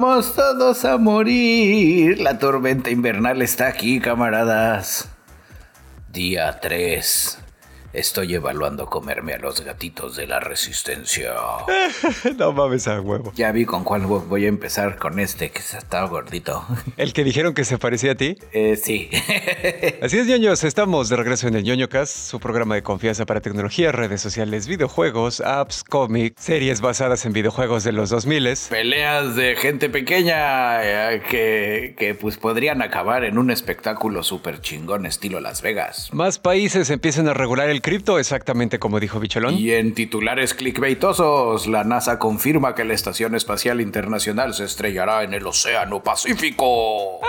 Vamos todos a morir. La tormenta invernal está aquí, camaradas. Día 3. Estoy evaluando comerme a los gatitos de la resistencia. no mames a huevo. Ya vi con cuál voy a empezar con este, que está gordito. ¿El que dijeron que se parecía a ti? Eh, sí. Así es, ñoños. Estamos de regreso en el ñoño Cast, su programa de confianza para tecnología, redes sociales, videojuegos, apps, cómics, series basadas en videojuegos de los 2000 Peleas de gente pequeña eh, que, que pues podrían acabar en un espectáculo súper chingón estilo Las Vegas. Más países empiezan a regular el cripto, exactamente como dijo Bicholón. Y en titulares clickbaitosos, la NASA confirma que la Estación Espacial Internacional se estrellará en el Océano Pacífico.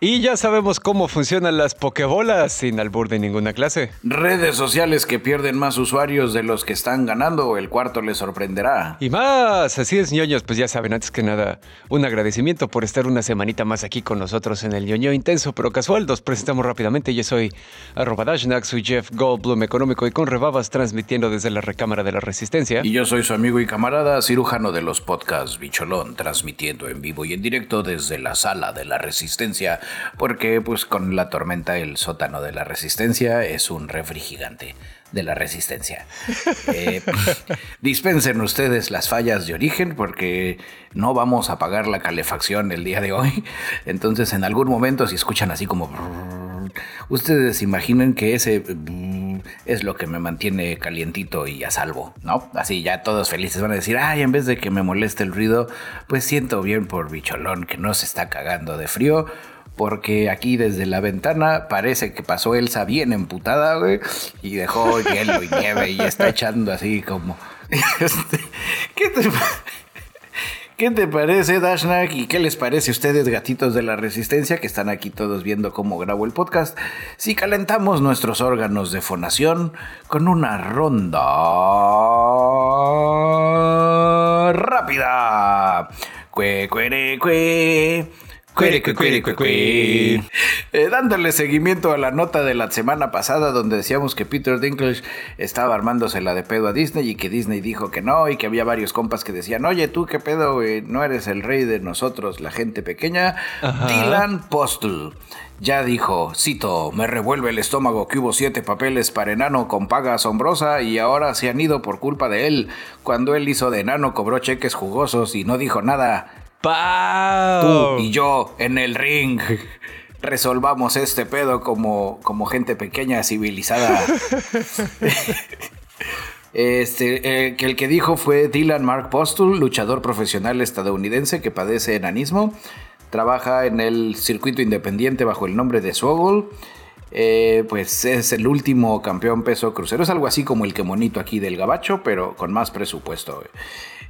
Y ya sabemos cómo funcionan las pokebolas sin albur de ninguna clase. Redes sociales que pierden más usuarios de los que están ganando, el cuarto les sorprenderá. Y más, así es, ñoños, pues ya saben, antes que nada, un agradecimiento por estar una semanita más aquí con nosotros en el ñoño intenso pero casual. Nos presentamos rápidamente, yo soy arroba Dashnak, soy Jeff Goldblum, económico y con rebabas, transmitiendo desde la recámara de la resistencia. Y yo soy su amigo y camarada, cirujano de los podcasts Bicholón, transmitiendo en vivo y en directo desde la sala de la resistencia porque pues con la tormenta el sótano de la resistencia es un refri gigante de la resistencia. Eh, dispensen ustedes las fallas de origen porque no vamos a pagar la calefacción el día de hoy. Entonces en algún momento si escuchan así como... Ustedes imaginen que ese es lo que me mantiene calientito y a salvo, ¿no? Así ya todos felices van a decir, ay, en vez de que me moleste el ruido, pues siento bien por bicholón que no se está cagando de frío porque aquí desde la ventana parece que pasó Elsa bien emputada, güey, y dejó hielo y nieve y está echando así como... Este, ¿Qué te... ¿Qué te parece, Dashnak? ¿Y qué les parece a ustedes, gatitos de la resistencia, que están aquí todos viendo cómo grabo el podcast? Si calentamos nuestros órganos de fonación con una ronda rápida. Cue, cue, cue. Eh, dándole seguimiento a la nota de la semana pasada donde decíamos que Peter Dinklage estaba armándosela de pedo a Disney y que Disney dijo que no y que había varios compas que decían, oye tú qué pedo, no eres el rey de nosotros, la gente pequeña. Dylan Postle ya dijo, cito, me revuelve el estómago que hubo siete papeles para enano con paga asombrosa y ahora se han ido por culpa de él. Cuando él hizo de enano cobró cheques jugosos y no dijo nada. Tú y yo en el ring. Resolvamos este pedo como, como gente pequeña, civilizada. Este, eh, que el que dijo fue Dylan Mark Postul, luchador profesional estadounidense que padece enanismo. Trabaja en el circuito independiente bajo el nombre de Swoggle. Eh, pues es el último campeón peso crucero. Es algo así como el que monito aquí del gabacho, pero con más presupuesto.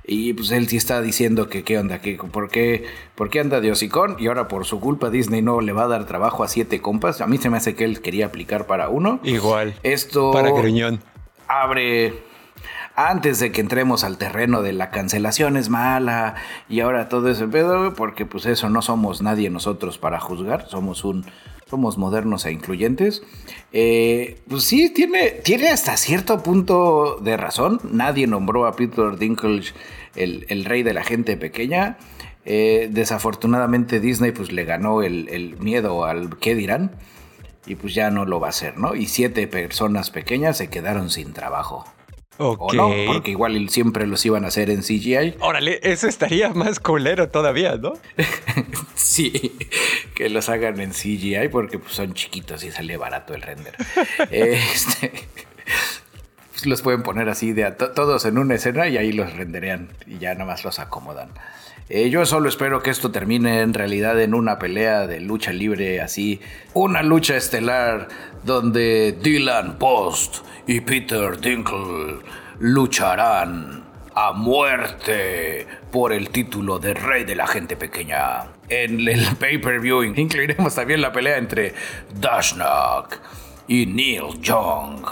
Y pues él sí está diciendo que qué onda, que por qué, por qué anda de hocicón y ahora por su culpa Disney no le va a dar trabajo a siete compas. A mí se me hace que él quería aplicar para uno. Igual. Esto para Griñón. Abre antes de que entremos al terreno de la cancelación es mala y ahora todo ese pedo, porque pues eso no somos nadie nosotros para juzgar, somos un somos modernos e incluyentes. Eh, pues sí, tiene, tiene hasta cierto punto de razón. Nadie nombró a Peter Dinklage el, rey de la gente pequeña. Eh, desafortunadamente Disney pues le ganó el, el, miedo al qué dirán y pues ya no lo va a hacer, ¿no? Y siete personas pequeñas se quedaron sin trabajo. O no, porque igual siempre los iban a hacer en CGI. Órale, eso estaría más culero todavía, ¿no? sí, que los hagan en CGI porque pues, son chiquitos y sale barato el render. este, pues, los pueden poner así de todos en una escena y ahí los renderean y ya nada más los acomodan. Eh, yo solo espero que esto termine en realidad en una pelea de lucha libre así, una lucha estelar donde Dylan Post y Peter Dinkle lucharán a muerte por el título de rey de la gente pequeña. En el pay-per-view incluiremos también la pelea entre Dashnak y Neil Young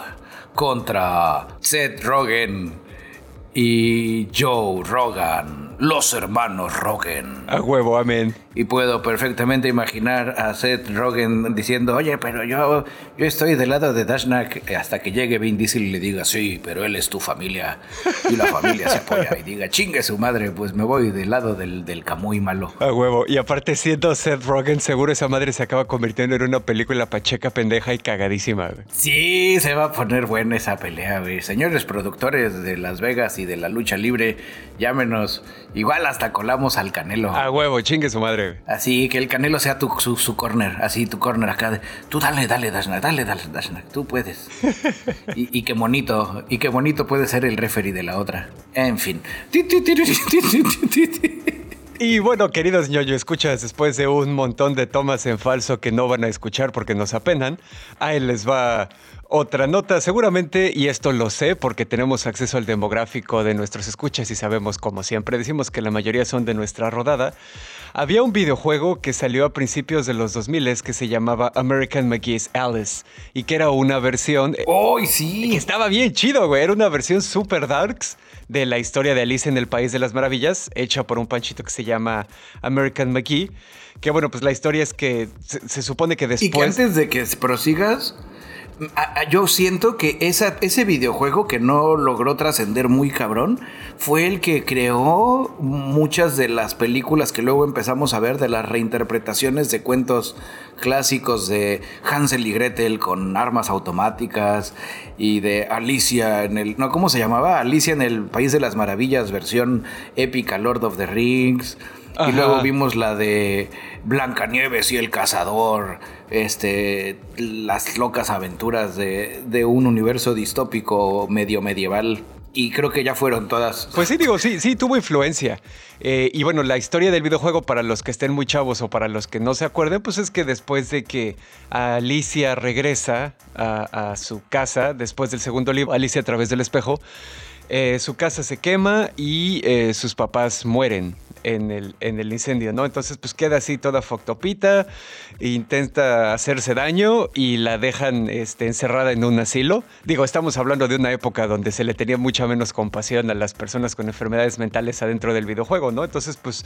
contra Seth Rogen y Joe Rogan, los hermanos Rogan. A huevo, amén. Y puedo perfectamente imaginar a Seth Rogen diciendo, oye, pero yo, yo estoy del lado de Dashnak hasta que llegue Vin Diesel y le diga, sí, pero él es tu familia. Y la familia se apoya y diga, chingue su madre, pues me voy del lado del, del camuy malo. A huevo. Y aparte siendo Seth Rogen, seguro esa madre se acaba convirtiendo en una película pacheca pendeja y cagadísima. Sí, se va a poner buena esa pelea, güey. Señores productores de Las Vegas y de la lucha libre, llámenos. Igual hasta colamos al Canelo. A huevo, chingue su madre. Así que el Canelo sea tu, su, corner, así tu corner acá. tú dale, dale, Dashnak, dale, dale, Dashnak, tú puedes. y, qué bonito, y qué bonito puede ser el referee de la otra. En fin. Y bueno, queridos ñoño, escuchas después de un montón de tomas en falso que no van a escuchar porque nos apenan, ahí les va otra nota, seguramente, y esto lo sé porque tenemos acceso al demográfico de nuestros escuchas y sabemos, como siempre decimos, que la mayoría son de nuestra rodada. Había un videojuego que salió a principios de los 2000 que se llamaba American McGee's Alice y que era una versión. ¡Oh, sí! Que estaba bien chido, güey. Era una versión super darks de la historia de Alice en el País de las Maravillas, hecha por un panchito que se llama American McGee. Que bueno, pues la historia es que se, supone que después. Y que antes de que prosigas yo siento que esa, ese videojuego que no logró trascender muy cabrón fue el que creó muchas de las películas que luego empezamos a ver de las reinterpretaciones de cuentos clásicos de Hansel y Gretel con armas automáticas y de Alicia en el no cómo se llamaba Alicia en el País de las Maravillas versión épica Lord of the Rings. Y luego vimos la de Blancanieves y el cazador, este, las locas aventuras de, de un universo distópico medio medieval y creo que ya fueron todas. Pues sí, digo, sí, sí, tuvo influencia. Eh, y bueno, la historia del videojuego, para los que estén muy chavos o para los que no se acuerden, pues es que después de que Alicia regresa a, su casa, después del segundo libro, Alicia a través del espejo, eh, su casa se quema y eh, sus papás mueren en el, en el incendio, ¿no? Entonces, pues queda así toda foctopita, intenta hacerse daño y la dejan este, encerrada en un asilo. Digo, estamos hablando de una época donde se le tenía mucha menos compasión a las personas con enfermedades mentales adentro del videojuego, ¿no? Entonces, pues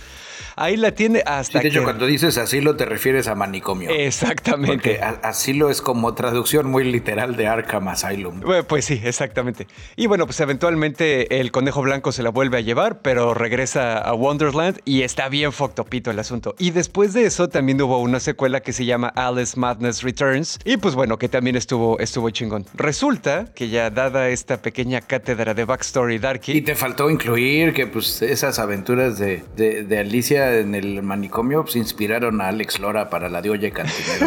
ahí la tiene hasta. Sí, de hecho, cuando dices asilo te refieres a manicomio. Exactamente. Porque asilo es como traducción muy literal de Arkham Asylum. pues sí, exactamente. Y bueno, pues eventualmente el conejo blanco se la vuelve a llevar, pero regresa a Wonderland y está bien foctopito el asunto. Y después de eso también hubo una secuela que se llama Alice Madness Returns y pues bueno, que también estuvo, estuvo chingón. Resulta que ya dada esta pequeña cátedra de backstory darky... Y te faltó incluir que pues esas aventuras de, de, Alicia en el manicomio pues inspiraron a Alex Lora para la de Oye Cantinero.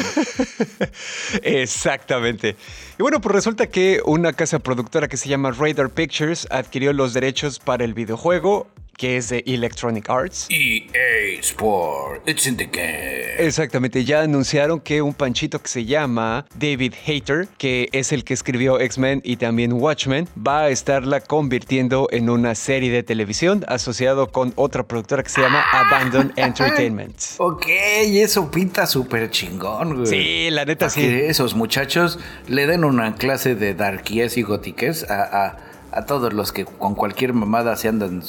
Exactamente. Y bueno, pues resulta que una casa productora que se llama Radar Pictures adquirió los derechos para el videojuego que es de Electronic Arts. EA Sport, it's in the game. Exactamente, ya anunciaron que un panchito que se llama David Hater, que es el que escribió X-Men y también Watchmen, va a estarla convirtiendo en una serie de televisión asociado con otra productora que se llama Abandon Entertainment. Ok, eso pinta súper chingón, güey. Sí, la neta sí. Que esos muchachos le den una clase de darkies y gotiques a, a, a todos los que con cualquier mamada se andan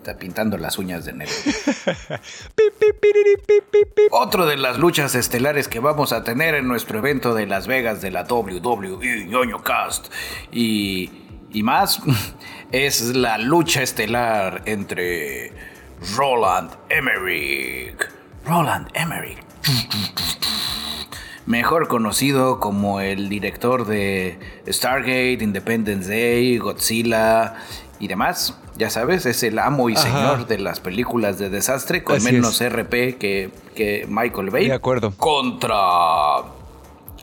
Está pintando las uñas de negro. Otro de las luchas estelares que vamos a tener en nuestro evento de Las Vegas de la WWE Ñoño Cast y, y más es la lucha estelar entre Roland Emmerich. Roland Emmerich. Mejor conocido como el director de Stargate, Independence Day, Godzilla y demás ya sabes, es el amo y señor de las películas de desastre, con menos RP que, que Michael Bay. De acuerdo. Contra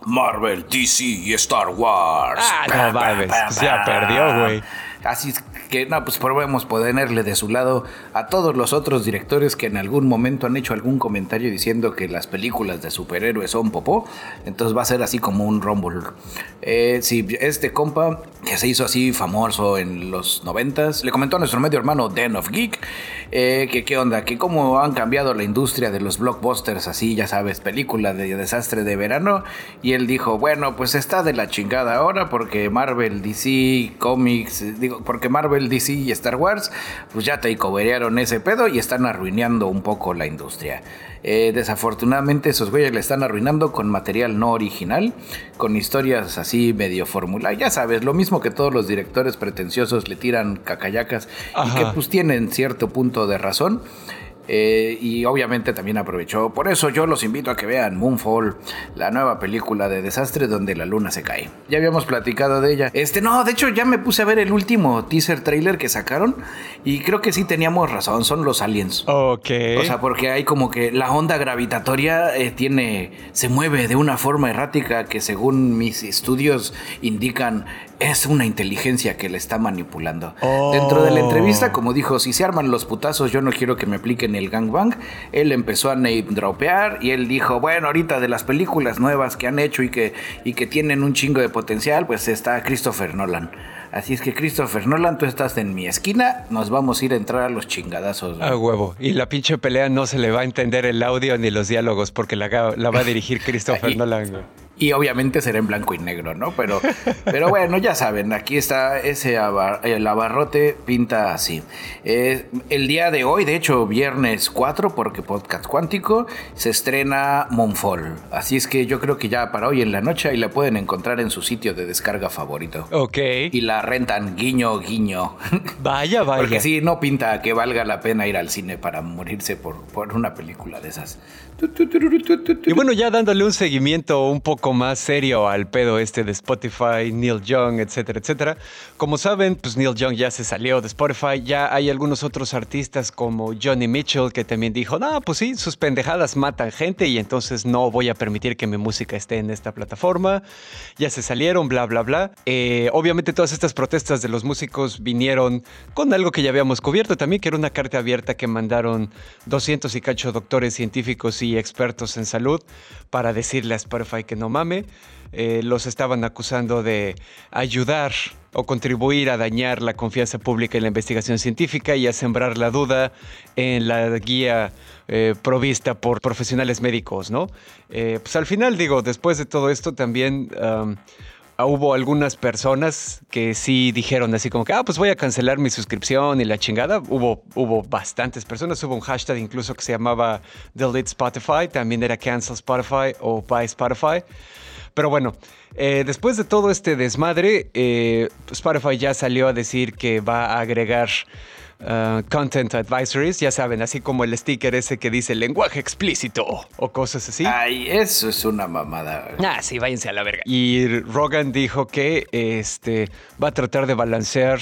Marvel, DC y Star Wars. Ah, no ya perdió, güey. Así que, no, pues probemos ponerle de su lado a todos los otros directores que en algún momento han hecho algún comentario diciendo que las películas de superhéroes son popó. Entonces va a ser así como un rumble. Eh, sí, este compa que se hizo así famoso en los noventas, le comentó a nuestro medio hermano Den of Geek eh, que qué onda, que cómo han cambiado la industria de los blockbusters así, ya sabes, películas de desastre de verano. Y él dijo, bueno, pues está de la chingada ahora porque Marvel, DC, Comics, digo, porque Marvel, DC y Star Wars, pues ya te takeoverearon ese pedo y están arruinando un poco la industria. Eh, desafortunadamente esos güeyes le están arruinando con material no original, con historias así medio fórmula. Ya sabes, lo mismo que todos los directores pretenciosos le tiran cacayacas y que pues tienen cierto punto de razón. Eh, y obviamente también aprovechó. Por eso yo los invito a que vean Moonfall, la nueva película de desastre donde la luna se cae. Ya habíamos platicado de ella. Este, no, de hecho ya me puse a ver el último teaser trailer que sacaron y creo que sí teníamos razón, son los aliens. Ok. O sea, porque hay como que la onda gravitatoria eh, tiene, se mueve de una forma errática que según mis estudios indican es una inteligencia que le está manipulando. Dentro de la entrevista, como dijo, si se arman los putazos, yo no quiero que me apliquen el gangbang. Él empezó a name dropear y él dijo, bueno, ahorita de las películas nuevas que han hecho y que, y que tienen un chingo de potencial, pues está Christopher Nolan. Así es que Christopher Nolan, tú estás en mi esquina, nos vamos a ir a entrar a los chingadazos. A huevo. Y la pinche pelea no se le va a entender el audio ni los diálogos porque la, la va a dirigir Christopher Nolan. Y obviamente será en blanco y negro, ¿no? Pero, pero bueno, ya saben, aquí está ese el abarrote pinta así. Eh, el día de hoy, de hecho, viernes 4, porque podcast cuántico, se estrena Moonfall. Así es que yo creo que ya para hoy en la noche ahí la pueden encontrar en su sitio de descarga favorito. Ok. Y la rentan guiño, guiño. Vaya, vaya. Porque sí, no pinta que valga la pena ir al cine para morirse por, por una película de esas. Y bueno, ya dándole un seguimiento un poco más serio al pedo este de Spotify, Neil Young, etcétera, etcétera. Como saben, pues Neil Young ya se salió de Spotify. Ya hay algunos otros artistas como Johnny Mitchell que también dijo, no, pues sí, sus pendejadas matan gente y entonces no voy a permitir que mi música esté en esta plataforma. Ya se salieron, bla, bla, bla. Eh, obviamente todas estas protestas de los músicos vinieron con algo que ya habíamos cubierto también, que era una carta abierta que mandaron 200 y cacho doctores científicos y expertos en salud para decirle a Spotify que no mame. Eh, los estaban acusando de ayudar o contribuir a dañar la confianza pública en la investigación científica y a sembrar la duda en la guía eh, provista por profesionales médicos, ¿no? Eh, pues al final, digo, después de todo esto también hubo algunas personas que sí dijeron así como que, ah, pues voy a cancelar mi suscripción y la chingada. Hubo, hubo bastantes personas, hubo un hashtag incluso que se llamaba Delete Spotify, también era Cancel Spotify o Buy Spotify. Pero bueno, eh, después de todo este desmadre, eh, Spotify ya salió a decir que va a agregar Uh, content advisories, ya saben, así como el sticker ese que dice lenguaje explícito o cosas así. Ay, eso es una mamada. Ah, sí, váyanse a la verga. Y Rogan dijo que este va a tratar de balancear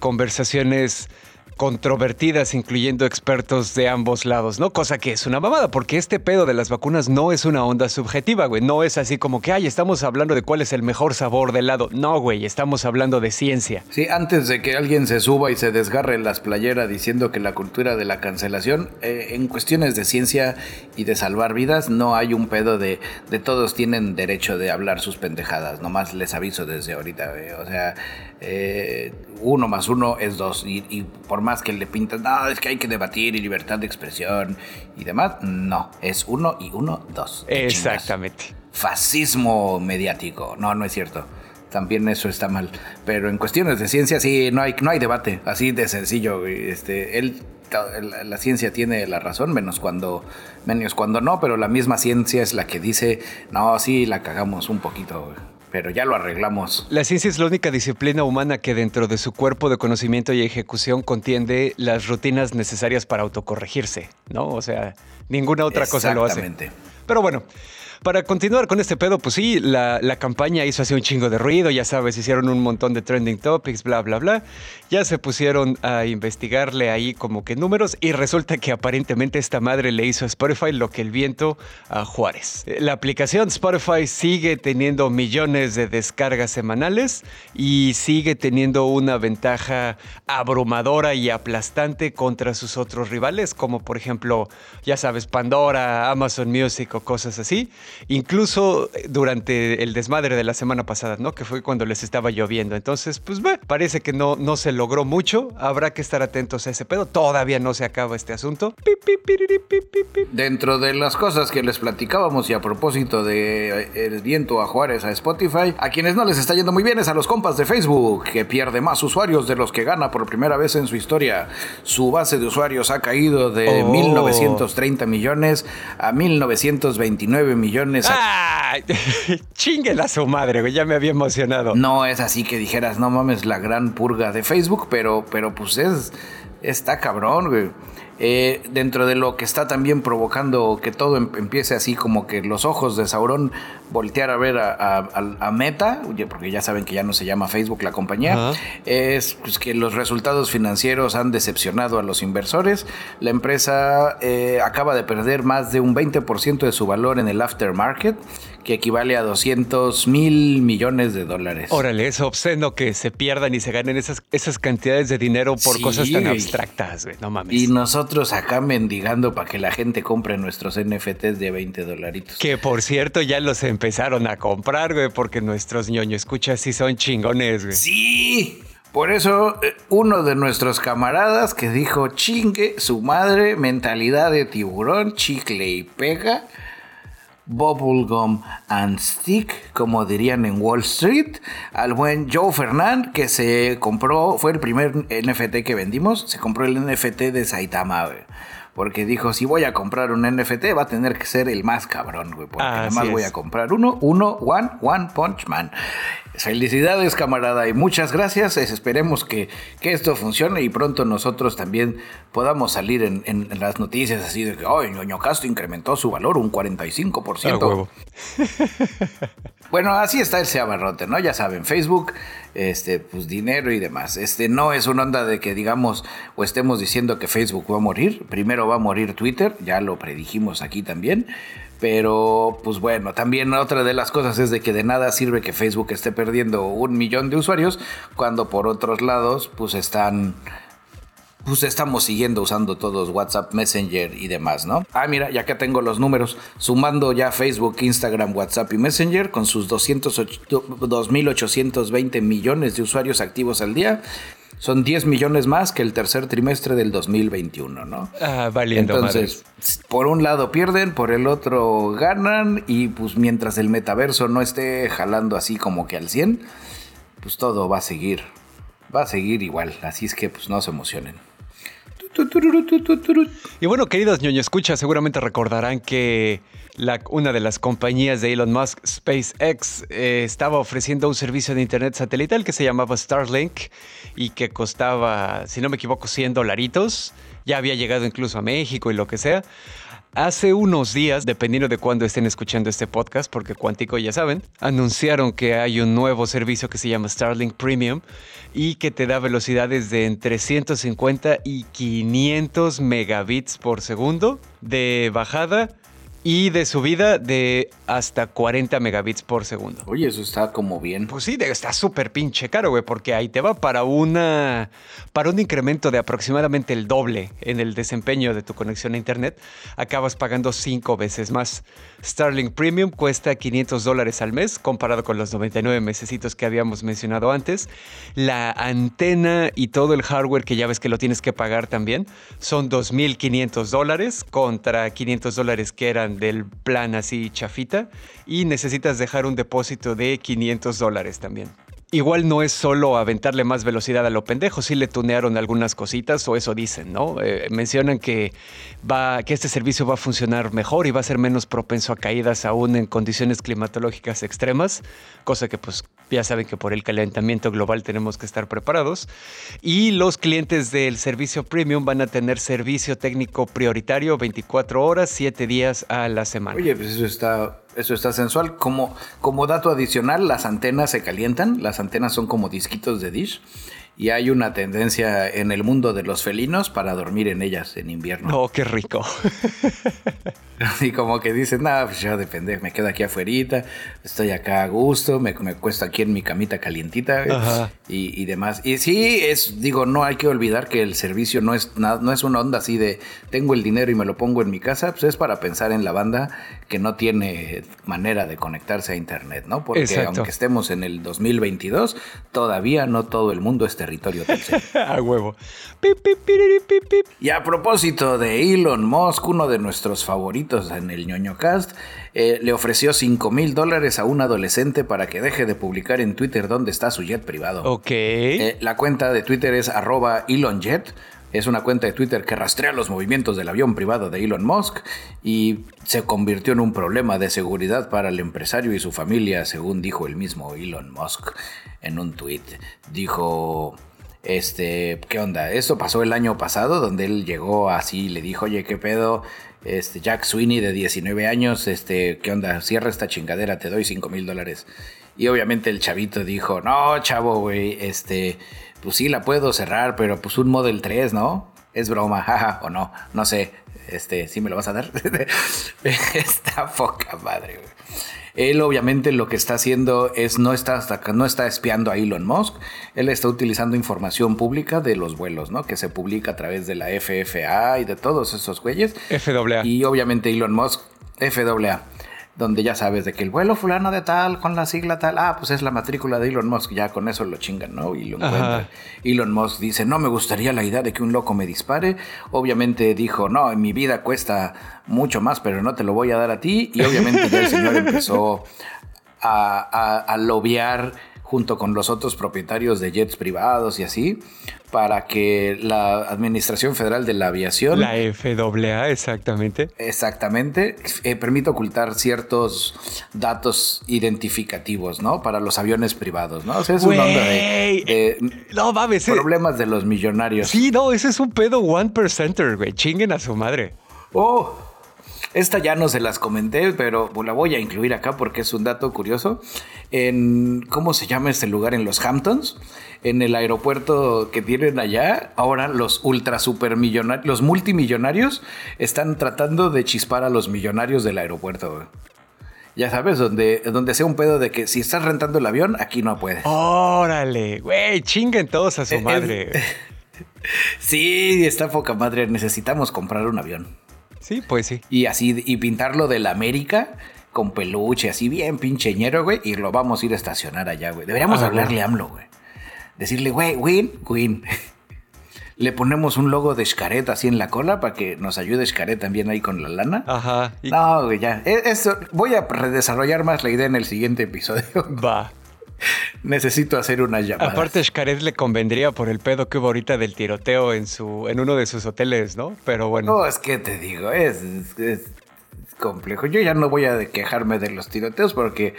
conversaciones controvertidas, incluyendo expertos de ambos lados, ¿no? Cosa que es una mamada, porque este pedo de las vacunas no es una onda subjetiva, güey. No es así como que, ay, estamos hablando de cuál es el mejor sabor del lado. No, güey, estamos hablando de ciencia. Sí, antes de que alguien se suba y se desgarre las playeras diciendo que la cultura de la cancelación, eh, en cuestiones de ciencia y de salvar vidas, no hay un pedo de, de todos tienen derecho de hablar sus pendejadas. Nomás les aviso desde ahorita, güey. O sea, eh, uno más uno es dos. Y, por más que le pintan, no, es que hay que debatir y libertad de expresión y demás, no, es uno y uno, dos. Exactamente. Fascismo mediático. No, no es cierto. También eso está mal. Pero en cuestiones de ciencia sí, no hay, no hay debate. Así de sencillo. Este, él la ciencia tiene la razón, menos cuando, menos cuando no, pero la misma ciencia es la que dice, no, sí, la cagamos un poquito pero ya lo arreglamos. La ciencia es la única disciplina humana que dentro de su cuerpo de conocimiento y ejecución contiene las rutinas necesarias para autocorregirse, ¿no? O sea, ninguna otra cosa lo hace. Pero bueno, para continuar con este pedo, pues sí, la, campaña hizo así un chingo de ruido, ya sabes, hicieron un montón de trending topics, bla, bla, bla. Ya se pusieron a investigarle ahí como que números y resulta que aparentemente esta madre le hizo a Spotify lo que el viento a Juárez. La aplicación Spotify sigue teniendo millones de descargas semanales y sigue teniendo una ventaja abrumadora y aplastante contra sus otros rivales, como por ejemplo, ya sabes, Pandora, Amazon Music o cosas así. Incluso durante el desmadre de la semana pasada, ¿no? Que fue cuando les estaba lloviendo. Entonces, pues parece que no, no se logró mucho. Habrá que estar atentos a ese pedo. Todavía no se acaba este asunto. Dentro de las cosas que les platicábamos y a propósito de eh, el viento a Juárez a Spotify, a quienes no les está yendo muy bien es a los compas de Facebook, que pierde más usuarios de los que gana por primera vez en su historia. Su base de usuarios ha caído de 1930 millones a 1929 millones. ¡Ah! Chinguela su madre, güey, ya me había emocionado. No es así que dijeras, no mames, la gran purga de Facebook, pero, pero pues es, está cabrón, güey. Eh, dentro de lo que está también provocando que todo em-, empiece así como que los ojos de Sauron voltear a ver a, Meta, porque ya saben que ya no se llama Facebook la compañía, es pues, que los resultados financieros han decepcionado a los inversores. La empresa eh, acaba de perder más de un 20% de su valor en el aftermarket, que equivale a 200 mil millones de dólares. Órale, es obsceno que se pierdan y se ganen esas, esas cantidades de dinero por cosas tan abstractas, güey. No mames. Y nosotros acá mendigando para que la gente compre nuestros NFTs de 20 dolaritos. Que por cierto ya los empezaron a comprar, güey, porque nuestros ñoño escuchas sí son chingones, güey. Sí. Por eso, eh, uno de nuestros camaradas que dijo chingue su madre, mentalidad de tiburón, chicle y pega, bubblegum and stick, como dirían en Wall Street, al buen Joe Fernand, que se compró, fue el primer NFT que vendimos, se compró el NFT de Saitama, Porque dijo, si voy a comprar un NFT, va a tener que ser el más cabrón, güey. Porque además voy a comprar uno, uno, one, one punch man. Felicidades, camarada, y muchas gracias. Esperemos que, esto funcione y pronto nosotros también podamos salir en, las noticias así de que, oh, ñoño Castro incrementó su valor un 45%. bueno, así está ese abarrote, ¿no? Ya saben, Facebook, este, pues dinero y demás. Este no es una onda de que digamos o estemos diciendo que Facebook va a morir. Primero va a morir Twitter, ya lo predijimos aquí también. Pero, pues bueno, también otra de las cosas es de que de nada sirve que Facebook esté perdiendo un millón de usuarios cuando por otros lados, pues están pues estamos siguiendo usando todos WhatsApp, Messenger y demás, ¿no? Ah, mira, ya que tengo los números, sumando ya Facebook, Instagram, WhatsApp y Messenger con sus 2.820 millones de usuarios activos al día, son 10 millones más que el tercer trimestre del 2021, ¿no? Ah, valiendo Entonces, por un lado pierden, por el otro ganan y pues mientras el metaverso no esté jalando así como que al 100, pues todo va a seguir, va a seguir igual, así es que pues no se emocionen. Y bueno, queridos ñoño escucha, seguramente recordarán que una de las compañías de Elon Musk, SpaceX, eh, estaba ofreciendo un servicio de internet satelital que se llamaba Starlink y que costaba, si no me equivoco, 100 dolaritos. Ya había llegado incluso a México y lo que sea. Hace unos días, dependiendo de cuándo estén escuchando este podcast, porque Cuántico ya saben, anunciaron que hay un nuevo servicio que se llama Starlink Premium y que te da velocidades de entre 150 y 500 megabits por segundo de bajada y de subida de hasta 40 megabits por segundo. Oye, eso está como bien. Pues sí, está súper pinche caro, güey, porque ahí te va para una para un incremento de aproximadamente el doble en el desempeño de tu conexión a internet, acabas pagando cinco veces más. Starlink Premium cuesta 500 dólares al mes, comparado con los 99 mesecitos que habíamos mencionado antes. La antena y todo el hardware que ya ves que lo tienes que pagar también son 2.500 dólares contra 500 dólares que eran del plan así chafita y necesitas dejar un depósito de 500 dólares también. Igual no es solo aventarle más velocidad a lo pendejo, sí le tunearon algunas cositas o eso dicen, ¿no? Eh, mencionan que, va, que este servicio va a funcionar mejor y va a ser menos propenso a caídas aún en condiciones climatológicas extremas, cosa que pues ya saben que por el calentamiento global tenemos que estar preparados. Y los clientes del servicio premium van a tener servicio técnico prioritario 24 horas, 7 días a la semana. Oye, pues eso está eso está sensual. Como, como dato adicional, las antenas se calientan. Las antenas son como disquitos de dish. Y hay una tendencia en el mundo de los felinos para dormir en ellas en invierno. Oh, qué rico. Y como que dicen, nada, pues yo de pendejo, me quedo aquí afuera, estoy acá a gusto, me, me cuesto aquí en mi camita calientita y, y, demás. Y sí, es, digo, no hay que olvidar que el servicio no es, no es una onda así de tengo el dinero y me lo pongo en mi casa, pues es para pensar en la banda que no tiene manera de conectarse a internet, ¿no? Porque aunque estemos en el 2022, todavía no todo el mundo es territorio a huevo. y a propósito de Elon Musk, uno de nuestros favoritos en el ñoño cast, eh, le ofreció 5 mil dólares a un adolescente para que deje de publicar en Twitter dónde está su jet privado. Ok. Eh, la cuenta de Twitter es arroba ElonJet. Es una cuenta de Twitter que rastrea los movimientos del avión privado de Elon Musk y se convirtió en un problema de seguridad para el empresario y su familia, según dijo el mismo Elon Musk en un tweet. Dijo, este, ¿qué onda? Esto pasó el año pasado, donde él llegó así y le dijo, oye, ¿qué pedo? Este, Jack Sweeney de 19 años, este, ¿qué onda? Cierra esta chingadera, te doy 5 mil dólares. Y obviamente el chavito dijo, no, chavo, güey, este, pues sí la puedo cerrar, pero pues un Model 3, ¿no? Es broma, jaja, o no, no sé, este, ¿sí me lo vas a dar? Está poca madre, güey. Él obviamente lo que está haciendo es no está no está espiando a Elon Musk, él está utilizando información pública de los vuelos, ¿no? Que se publica a través de la FFA y de todos esos güeyes. FAA. Y obviamente Elon Musk, FAA donde ya sabes de que el vuelo fulano de tal con la sigla tal, ah, pues es la matrícula de Elon Musk, ya con eso lo chingan, ¿no? Y lo encuentran. Elon Musk dice, no me gustaría la idea de que un loco me dispare. Obviamente dijo, no, en mi vida cuesta mucho más, pero no te lo voy a dar a ti. Y obviamente ya el señor empezó a, a, a lobear junto con los otros propietarios de jets privados y así, para que la Administración Federal de la Aviación... La FAA, exactamente. Exactamente, eh, permite ocultar ciertos datos identificativos, ¿no? Para los aviones privados, ¿no? O sea, es una onda de... no, mames. Eh, problemas de los millonarios. Sí, no, ese es un pedo one percenter, güey. Chinguen a su madre. Oh, esta ya no se las comenté, pero la voy a incluir acá porque es un dato curioso. En, ¿cómo se llama este lugar? En los Hamptons, en el aeropuerto que tienen allá, ahora los ultra super millonarios, los multimillonarios están tratando de chispar a los millonarios del aeropuerto. Ya sabes, donde, donde sea un pedo de que si estás rentando el avión, aquí no puedes. Órale, güey, chinguen todos a su madre. sí, está poca madre. Necesitamos comprar un avión. Sí, pues sí. Y así, y pintarlo de la América con peluche, así bien pincheñero, güey, y lo vamos a ir a estacionar allá, güey. Deberíamos ah, hablarle a AMLO, güey. Decirle, güey, Win, Win. Le ponemos un logo de Xcaret así en la cola para que nos ayude Xcaret también ahí con la lana. Ajá. No, güey, ya. E, eso, voy a redesarrollar más la idea en el siguiente episodio. Va. Necesito hacer una llamada. Aparte, Xcaret le convendría por el pedo que hubo ahorita del tiroteo en su, en uno de sus hoteles, ¿no? Pero bueno. No, es que te digo, es, complejo. Yo ya no voy a quejarme de los tiroteos porque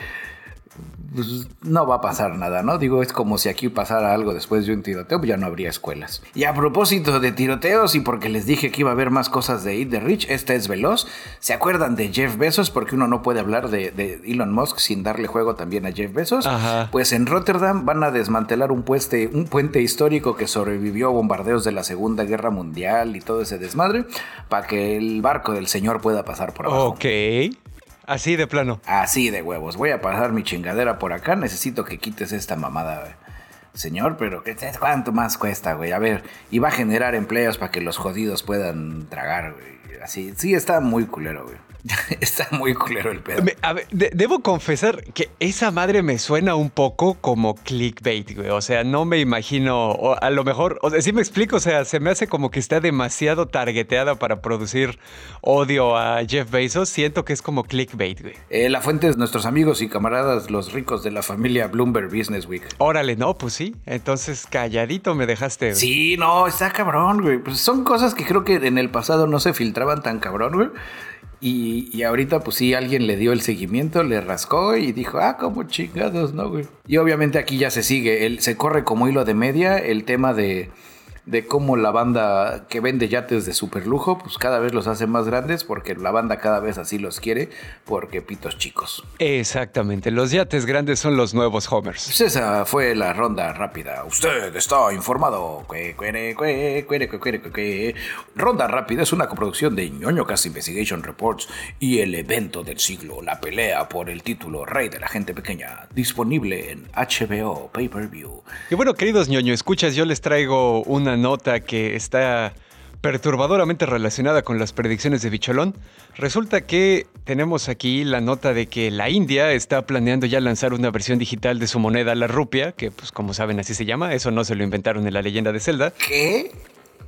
pues, no va a pasar nada, ¿no? Digo, es como si aquí pasara algo después de un tiroteo, pues ya no habría escuelas. Y a propósito de tiroteos y porque les dije que iba a haber más cosas de Eat the Rich, esta es veloz. ¿Se acuerdan de Jeff Bezos? Porque uno no puede hablar de, Elon Musk sin darle juego también a Jeff Bezos. Pues en Rotterdam van a desmantelar un, puente, un puente histórico que sobrevivió a bombardeos de la Segunda Guerra Mundial y todo ese desmadre, para que el barco del señor pueda pasar por abajo. Ok. Así de plano. Así de huevos. Voy a pasar mi chingadera por acá. Necesito que quites esta mamada, Señor, pero ¿cuánto más cuesta, güey? A ver, y va a generar empleos para que los jodidos puedan tragar, güey. Así, sí, está muy culero, güey. Está muy culero el pedo. debo confesar que esa madre me suena un poco como clickbait, güey. O sea, no me imagino, a lo mejor, o sea, sí me explico, o sea, se me hace como que está demasiado targeteada para producir odio a Jeff Bezos. Siento que es como clickbait, güey. Eh, la fuente es nuestros amigos y camaradas, los ricos de la familia Bloomberg Business Week. Órale, no, pues sí. Entonces, calladito me dejaste. Sí, no, está cabrón, güey. Pues son cosas que creo que en el pasado no se filtraban tan cabrón, güey. Y, ahorita, pues sí, alguien le dio el seguimiento, le rascó y dijo, ah, como chingados, ¿no, güey? Y obviamente aquí ya se sigue, se corre como hilo de media el tema de, de cómo la banda que vende yates de super lujo, pues cada vez los hace más grandes porque la banda cada vez así los quiere, porque pitos chicos. Exactamente, los yates grandes son los nuevos Homers. Pues esa fue la ronda rápida. Usted está informado. Ronda rápida es una coproducción de ñoño Cast Investigation Reports y el evento del siglo, la pelea por el título Rey de la Gente Pequeña, disponible en HBO Pay Per View. Y bueno, queridos ñoño, escuchas, yo les traigo una nota que está perturbadoramente relacionada con las predicciones de Bicholón. Resulta que tenemos aquí la nota de que la India está planeando ya lanzar una versión digital de su moneda, la rupia, que pues como saben así se llama, eso no se lo inventaron en la leyenda de Zelda. ¿Qué?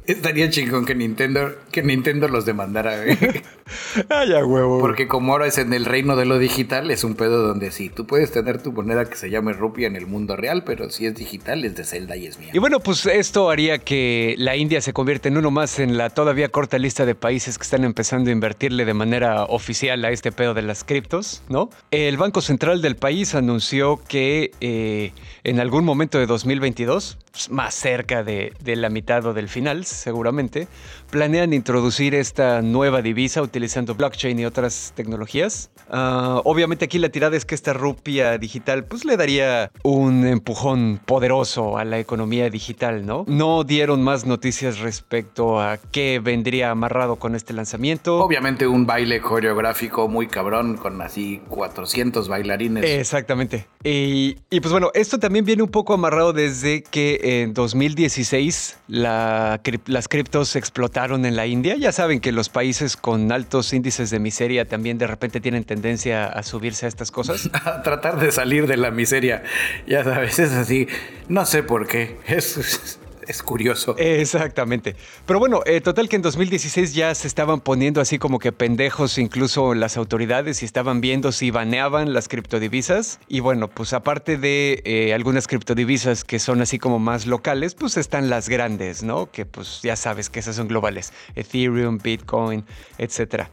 Estaría chingón que Nintendo, que Nintendo los demandara, güey. Ay, a huevo. Porque como ahora es en el reino de lo digital, es un pedo donde sí, tú puedes tener tu moneda que se llame rupia en el mundo real, pero si es digital es de Zelda y es mía. Y bueno, pues esto haría que la India se convierta en uno más en la todavía corta lista de países que están empezando a invertirle de manera oficial a este pedo de las criptos, ¿no? El Banco Central del país anunció que eh, en algún momento de 2022, pues, más cerca de, de la mitad o del final, seguramente, planean introducir esta nueva divisa utilizando blockchain y otras tecnologías. Ah, obviamente aquí la tirada es que esta rupia digital pues le daría un empujón poderoso a la economía digital, ¿no? No dieron más noticias respecto a qué vendría amarrado con este lanzamiento. Obviamente un baile coreográfico muy cabrón con así 400 bailarines. Exactamente. Y, y pues bueno, esto también viene un poco amarrado desde que en 2016 la, las criptos explotaron en la India. Ya saben que los países con altos índices de miseria también de repente tienen tendencia a subirse a estas cosas. a tratar de salir de la miseria. Ya sabes, es así. No sé por qué. Es, es curioso. Exactamente. Pero bueno, eh, total que en 2016 ya se estaban poniendo así como que pendejos incluso las autoridades y estaban viendo si baneaban las criptodivisas. Y bueno, pues aparte de eh, algunas criptodivisas que son así como más locales, pues están las grandes, ¿no? Que pues ya sabes que esas son globales. Ethereum, Bitcoin, etcétera.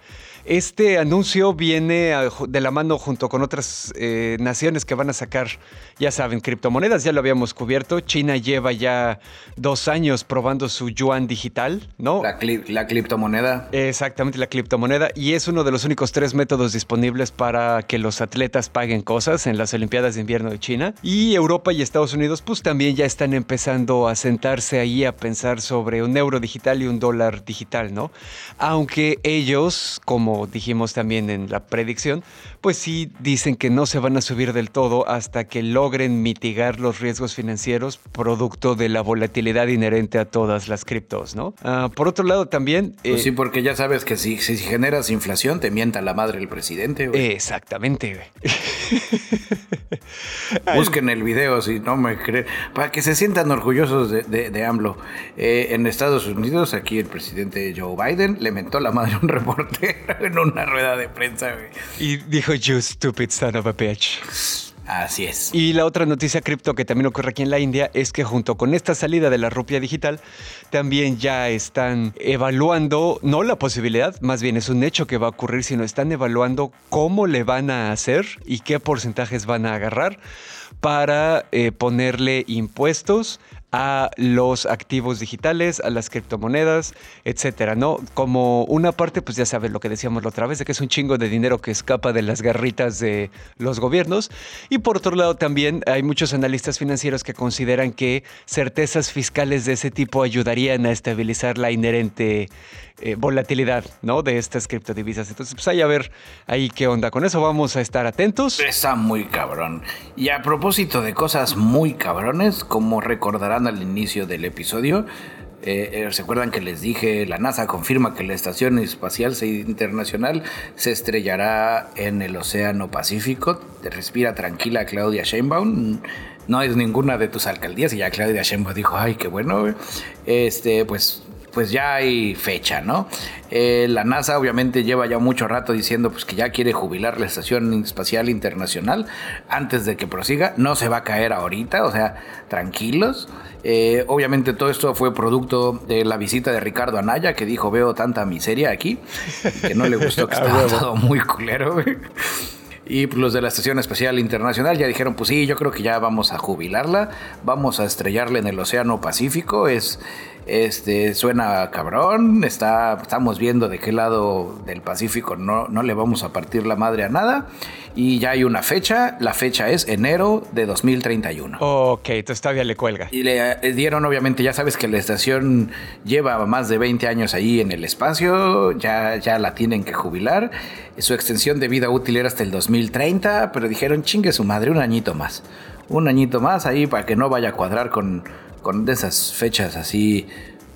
Este anuncio viene de la mano junto con otras eh, naciones que van a sacar, ya saben, criptomonedas, ya lo habíamos cubierto. China lleva ya dos años probando su yuan digital, ¿no? La, la criptomoneda. Exactamente, la criptomoneda. Y es uno de los únicos tres métodos disponibles para que los atletas paguen cosas en las Olimpiadas de Invierno de China. Y Europa y Estados Unidos, pues también ya están empezando a sentarse ahí a pensar sobre un euro digital y un dólar digital, ¿no? Aunque ellos, como dijimos también en la predicción, pues sí dicen que no se van a subir del todo hasta que logren mitigar los riesgos financieros producto de la volatilidad inherente a todas las criptos, ¿no? Ah, por otro lado también... Pues sí, porque ya sabes que si, si generas inflación te mienta la madre el presidente. Exactamente, Busquen el video si no me creen, para que se sientan orgullosos de, de, AMLO. Eh, en Estados Unidos, aquí el presidente Joe Biden le mentó la madre a un reportero en una rueda de prensa. Y dijo, you stupid son of a bitch. Así es. Y la otra noticia cripto que también ocurre aquí en la India es que junto con esta salida de la rupia digital, también ya están evaluando, no la posibilidad, más bien es un hecho que va a ocurrir, sino están evaluando cómo le van a hacer y qué porcentajes van a agarrar para eh, ponerle impuestos a los activos digitales, a las criptomonedas, etcétera, ¿no? Como una parte, pues ya sabes lo que decíamos la otra vez, de que es un chingo de dinero que escapa de las garritas de los gobiernos. Y por otro lado, también hay muchos analistas financieros que consideran que certezas fiscales de ese tipo ayudarían a estabilizar la inherente eh, volatilidad, ¿no? De estas criptodivisas. Entonces, pues hay a ver ahí qué onda. Con eso vamos a estar atentos. Está muy cabrón. Y a propósito de cosas muy cabrones, como recordarán al inicio del episodio, eh, eh, ¿Se acuerdan que les dije? La NASA confirma que la Estación Espacial Internacional se estrellará en el Océano Pacífico. Te respira tranquila Claudia Sheinbaum. No es ninguna de tus alcaldías. Y ya Claudia Sheinbaum dijo, ay, qué bueno. Este, pues pues ya hay fecha, ¿no? Eh, la NASA obviamente lleva ya mucho rato diciendo pues, que ya quiere jubilar la Estación Espacial Internacional antes de que prosiga. No se va a caer ahorita, o sea, tranquilos. Eh, obviamente todo esto fue producto de la visita de Ricardo Anaya, que dijo veo tanta miseria aquí, que no le gustó que estaba todo muy culero. Y pues, los de la Estación Espacial Internacional ya dijeron, pues sí, yo creo que ya vamos a jubilarla, vamos a estrellarla en el Océano Pacífico. Es, Este, suena cabrón, está, estamos viendo de qué lado del Pacífico no, no le vamos a partir la madre a nada. Y ya hay una fecha, la fecha es enero de 2031. Ok, entonces todavía le cuelga. Y le eh, dieron, obviamente, ya sabes que la estación lleva más de 20 años ahí en el espacio, ya, ya la tienen que jubilar. Su extensión de vida útil era hasta el 2030, pero dijeron, chingue su madre, un añito más. Un añito más ahí para que no vaya a cuadrar con, con esas fechas así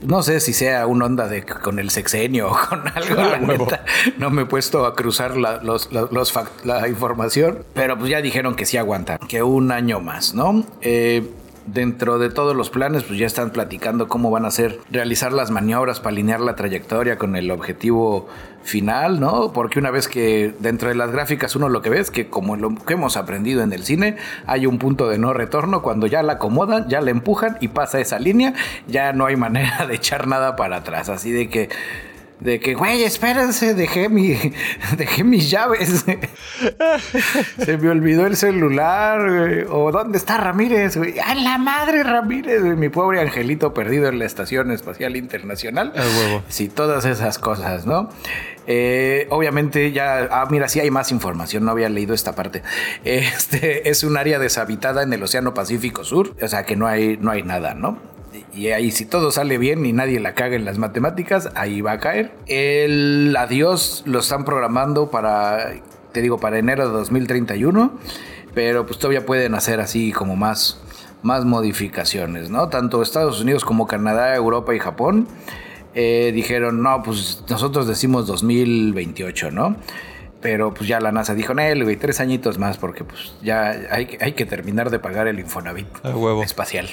no sé si sea una onda de con el sexenio o con algo. La no me he puesto a cruzar la, los, la información, pero pues ya dijeron que sí aguantan, que un año más, ¿no? Eh, dentro de todos los planes, pues ya están platicando cómo van a hacer, realizar las maniobras para alinear la trayectoria con el objetivo final, ¿no? Porque una vez que dentro de las gráficas uno lo que ve es que como lo que hemos aprendido en el cine, hay un punto de no retorno, cuando ya la acomodan, ya la empujan y pasa esa línea, ya no hay manera de echar nada para atrás, así de que de que, güey, espérense, dejé, mi, dejé mis llaves. Se me olvidó el celular, O ¿dónde está Ramírez, güey? ¡A la madre Ramírez! Mi pobre angelito perdido en la Estación Espacial Internacional. El huevo. Sí, todas esas cosas, ¿no? Eh, obviamente ya, ah, mira, sí hay más información, no había leído esta parte. Este es un área deshabitada en el Océano Pacífico Sur, o sea que no hay, no hay nada, ¿no? Y ahí si todo sale bien y nadie la caga en las matemáticas, ahí va a caer. El adiós lo están programando para, te digo, para enero de 2031, pero pues todavía pueden hacer así como más, más modificaciones, ¿no? Tanto Estados Unidos como Canadá, Europa y Japón eh, dijeron, no, pues nosotros decimos 2028, ¿no? Pero pues ya la NASA dijo, Nel, güey, tres añitos más porque pues ya hay, hay que terminar de pagar el Infonavit huevo. espacial.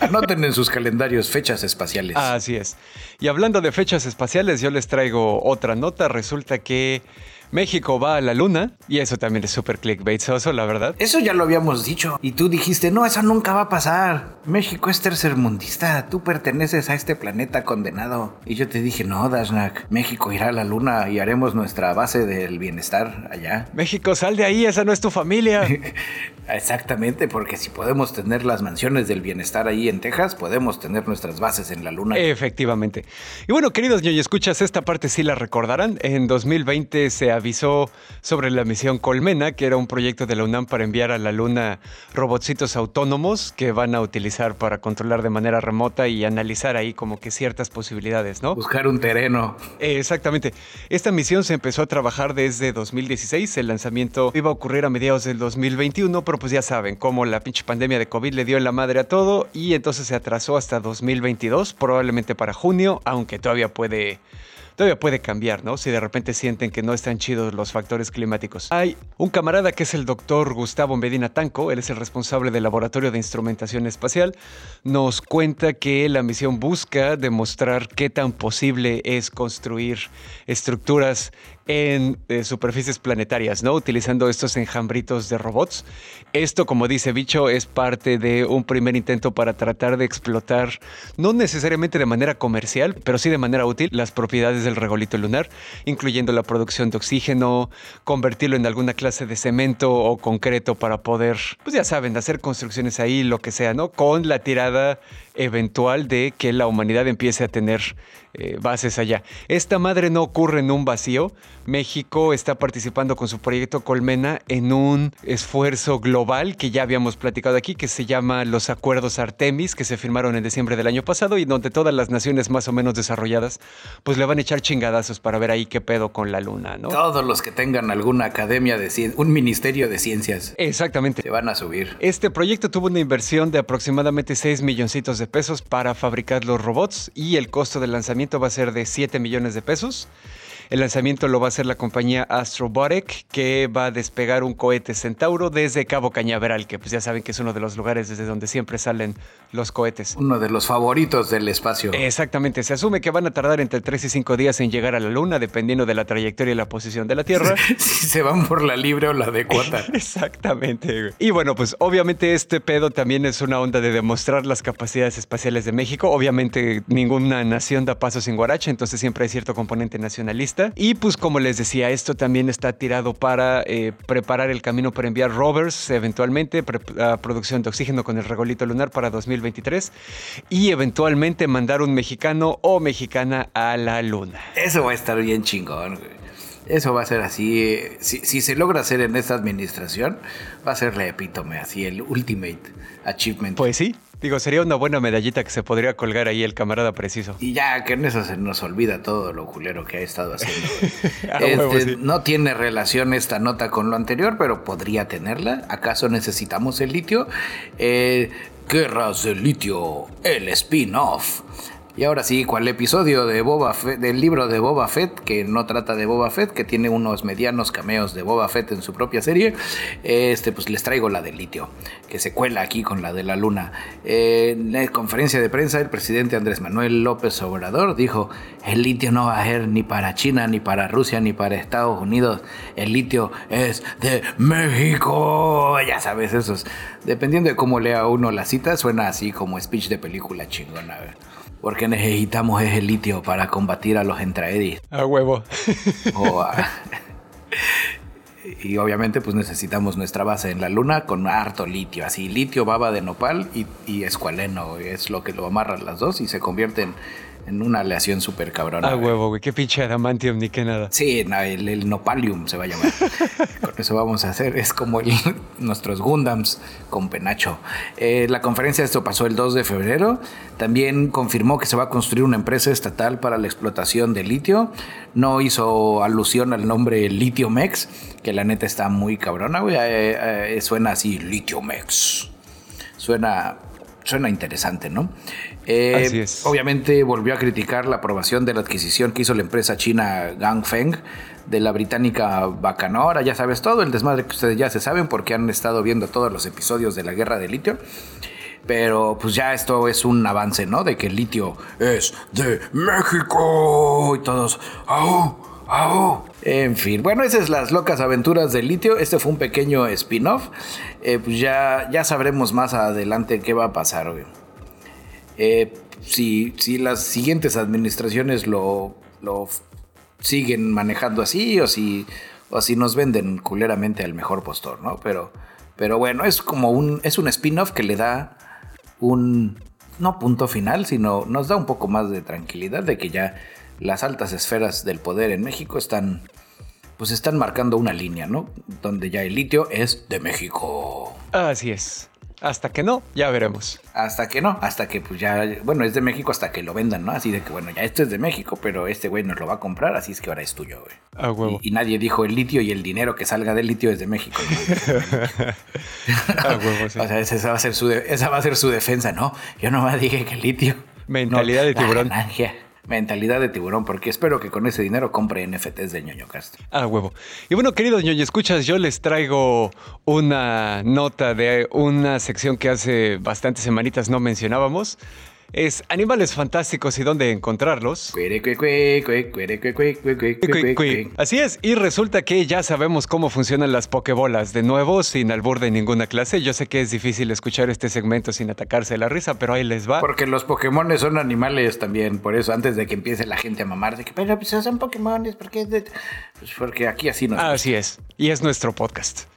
Anoten en sus calendarios fechas espaciales. Así es. Y hablando de fechas espaciales, yo les traigo otra nota. Resulta que México va a la luna y eso también es súper clickbaitoso, la verdad. Eso ya lo habíamos dicho y tú dijiste, no, eso nunca va a pasar. México es tercermundista, tú perteneces a este planeta condenado. Y yo te dije, no, Dashnak, México irá a la luna y haremos nuestra base del bienestar allá. México, sal de ahí, esa no es tu familia. Exactamente, porque si podemos tener las mansiones del bienestar ahí en Texas, podemos tener nuestras bases en la luna. Efectivamente. Y bueno, queridos ñoño, escuchas, esta parte sí la recordarán. En 2020 se avisó sobre la misión Colmena, que era un proyecto de la UNAM para enviar a la Luna robotcitos autónomos que van a utilizar para controlar de manera remota y analizar ahí como que ciertas posibilidades, ¿no? Buscar un terreno. exactamente. Esta misión se empezó a trabajar desde 2016. El lanzamiento iba a ocurrir a mediados del 2021, pero pues ya saben, cómo la pinche pandemia de COVID le dio en la madre a todo y entonces se atrasó hasta 2022, probablemente para junio, aunque todavía puede todavía puede cambiar, ¿no? Si de repente sienten que no están chidos los factores climáticos. Hay un camarada que es el doctor Gustavo Medina Tanco, él es el responsable del Laboratorio de Instrumentación Espacial, nos cuenta que la misión busca demostrar qué tan posible es construir estructuras en eh, superficies planetarias, ¿no? Utilizando estos enjambritos de robots. Esto, como dice Bicho, es parte de un primer intento para tratar de explotar, no necesariamente de manera comercial, pero sí de manera útil, las propiedades del regolito lunar, incluyendo la producción de oxígeno, convertirlo en alguna clase de cemento o concreto para poder, pues ya saben, hacer construcciones ahí, lo que sea, ¿no? Con la tirada eventual de que la humanidad empiece a tener eh, bases allá. Esta madre no ocurre en un vacío. México está participando con su proyecto Colmena en un esfuerzo global que ya habíamos platicado aquí, que se llama los Acuerdos Artemis, que se firmaron en diciembre del año pasado y donde todas las naciones más o menos desarrolladas pues le van a echar chingadazos para ver ahí qué pedo con la luna, ¿no? Todos los que tengan alguna academia de ciencias, un ministerio de ciencias. Exactamente. Se van a subir. Este proyecto tuvo una inversión de aproximadamente 6 milloncitos de pesos para fabricar los robots y el costo del lanzamiento va a ser de 7 millones de pesos. El lanzamiento lo va a hacer la compañía Astrobotic, que va a despegar un cohete Centauro desde Cabo Cañaveral, que pues ya saben que es uno de los lugares desde donde siempre salen los cohetes. Uno de los favoritos del espacio. Exactamente, se asume que van a tardar entre 3 y 5 días en llegar a la Luna, dependiendo de la trayectoria y la posición de la Tierra. si se van por la libre o la de cuota. Exactamente. Y bueno, pues obviamente este pedo también es una onda de demostrar las capacidades espaciales de México. Obviamente ninguna nación da paso sin guaracha, entonces siempre hay cierto componente nacionalista Y pues como les decía, esto también está tirado para eh, preparar el camino para enviar rovers eventualmente, a producción de oxígeno con el regolito lunar para 2023 y eventualmente mandar un mexicano o mexicana a la luna. Eso va a estar bien chingón, Eso va a ser así. Si, si, se logra hacer en esta administración, va a ser la epítome, así el ultimate achievement. Pues sí. Digo, sería una buena medallita que se podría colgar ahí el camarada preciso. Y ya que en eso se nos olvida todo lo culero que ha estado haciendo. este, No tiene relación esta nota con lo anterior, pero podría tenerla. ¿Acaso necesitamos el litio? Eh, Guerras del litio, el spin-off. Y ahora sí, ¿cuál episodio de Boba del libro de Boba Fett, que no trata de Boba Fett, que tiene unos medianos cameos de Boba Fett en su propia serie? Este, pues les traigo la del litio, que se cuela aquí con la de la luna. en la conferencia de prensa, el presidente Andrés Manuel López Obrador dijo: el litio no va a ser ni para China, ni para Rusia, ni para Estados Unidos. El litio es de México. Ya sabes, esos. Dependiendo de cómo lea uno la cita, suena así como speech de película chingona. Porque necesitamos ese litio para combatir a los entraedis. A huevo. y obviamente pues necesitamos nuestra base en la luna con harto litio. Así, litio, baba de nopal y, y escualeno. Es lo que lo amarran las dos y se convierten en una aleación súper cabrona. Ah, huevo, güey. Qué pinche adamantium ni qué nada. Sí, el, nopalium se va a llamar. con eso vamos a hacer. Es como nuestros Gundams con penacho. Eh, la conferencia de esto pasó el 2 de febrero. También confirmó que se va a construir una empresa estatal para la explotación de litio. No hizo alusión al nombre Litio Mex, que la neta está muy cabrona, güey. Eh, eh, suena así, Litio Mex. Suena, suena interesante, ¿no? Eh, obviamente volvió a criticar la aprobación de la adquisición que hizo la empresa china Gangfeng de la británica Bacanora, ya sabes todo, el desmadre que ustedes ya se saben porque han estado viendo todos los episodios de la guerra de litio. Pero pues ya esto es un avance, ¿no? De que el litio es de México y todos, ¡au! ¡au! En fin, bueno, esas son las locas aventuras del litio. Este fue un pequeño spin-off. Eh, pues ya, ya sabremos más adelante qué va a pasar, hoy. Eh, si, si, las siguientes administraciones lo, lo, siguen manejando así o si, o si nos venden culeramente al mejor postor, ¿no? Pero, pero bueno, es como un, es un spin-off que le da un, no punto final, sino nos da un poco más de tranquilidad de que ya las altas esferas del poder en México están, pues están marcando una línea, ¿no? Donde ya el litio es de México. Así es. Hasta que no, ya veremos. Hasta que no, hasta que pues ya, bueno, es de México hasta que lo vendan, ¿no? Así de que, bueno, ya esto es de México, pero este güey nos lo va a comprar, así es que ahora es tuyo, güey. Ah, huevo. Y, nadie dijo el litio y el dinero que salga del litio es de México. ah, huevo, sí. O sea, esa va, a ser su esa va a ser su defensa, ¿no? Yo no me dije que el litio. Mentalidad de tiburón mentalidad de tiburón, porque espero que con ese dinero compre NFTs de ñoño cast. Ah, huevo. Y bueno, queridos ñoño, escuchas, yo les traigo una nota de una sección que hace bastantes semanitas no mencionábamos es Animales Fantásticos y dónde encontrarlos. Así es, y resulta que ya sabemos cómo funcionan las pokebolas. De nuevo, sin albur de ninguna clase. Yo sé que es difícil escuchar este segmento sin atacarse la risa, pero ahí les va. Porque los Pokémon son animales también, por eso antes de que empiece la gente a mamar de que, pero pues son Pokémon, porque, pues porque aquí así no. Así es, y es nuestro podcast.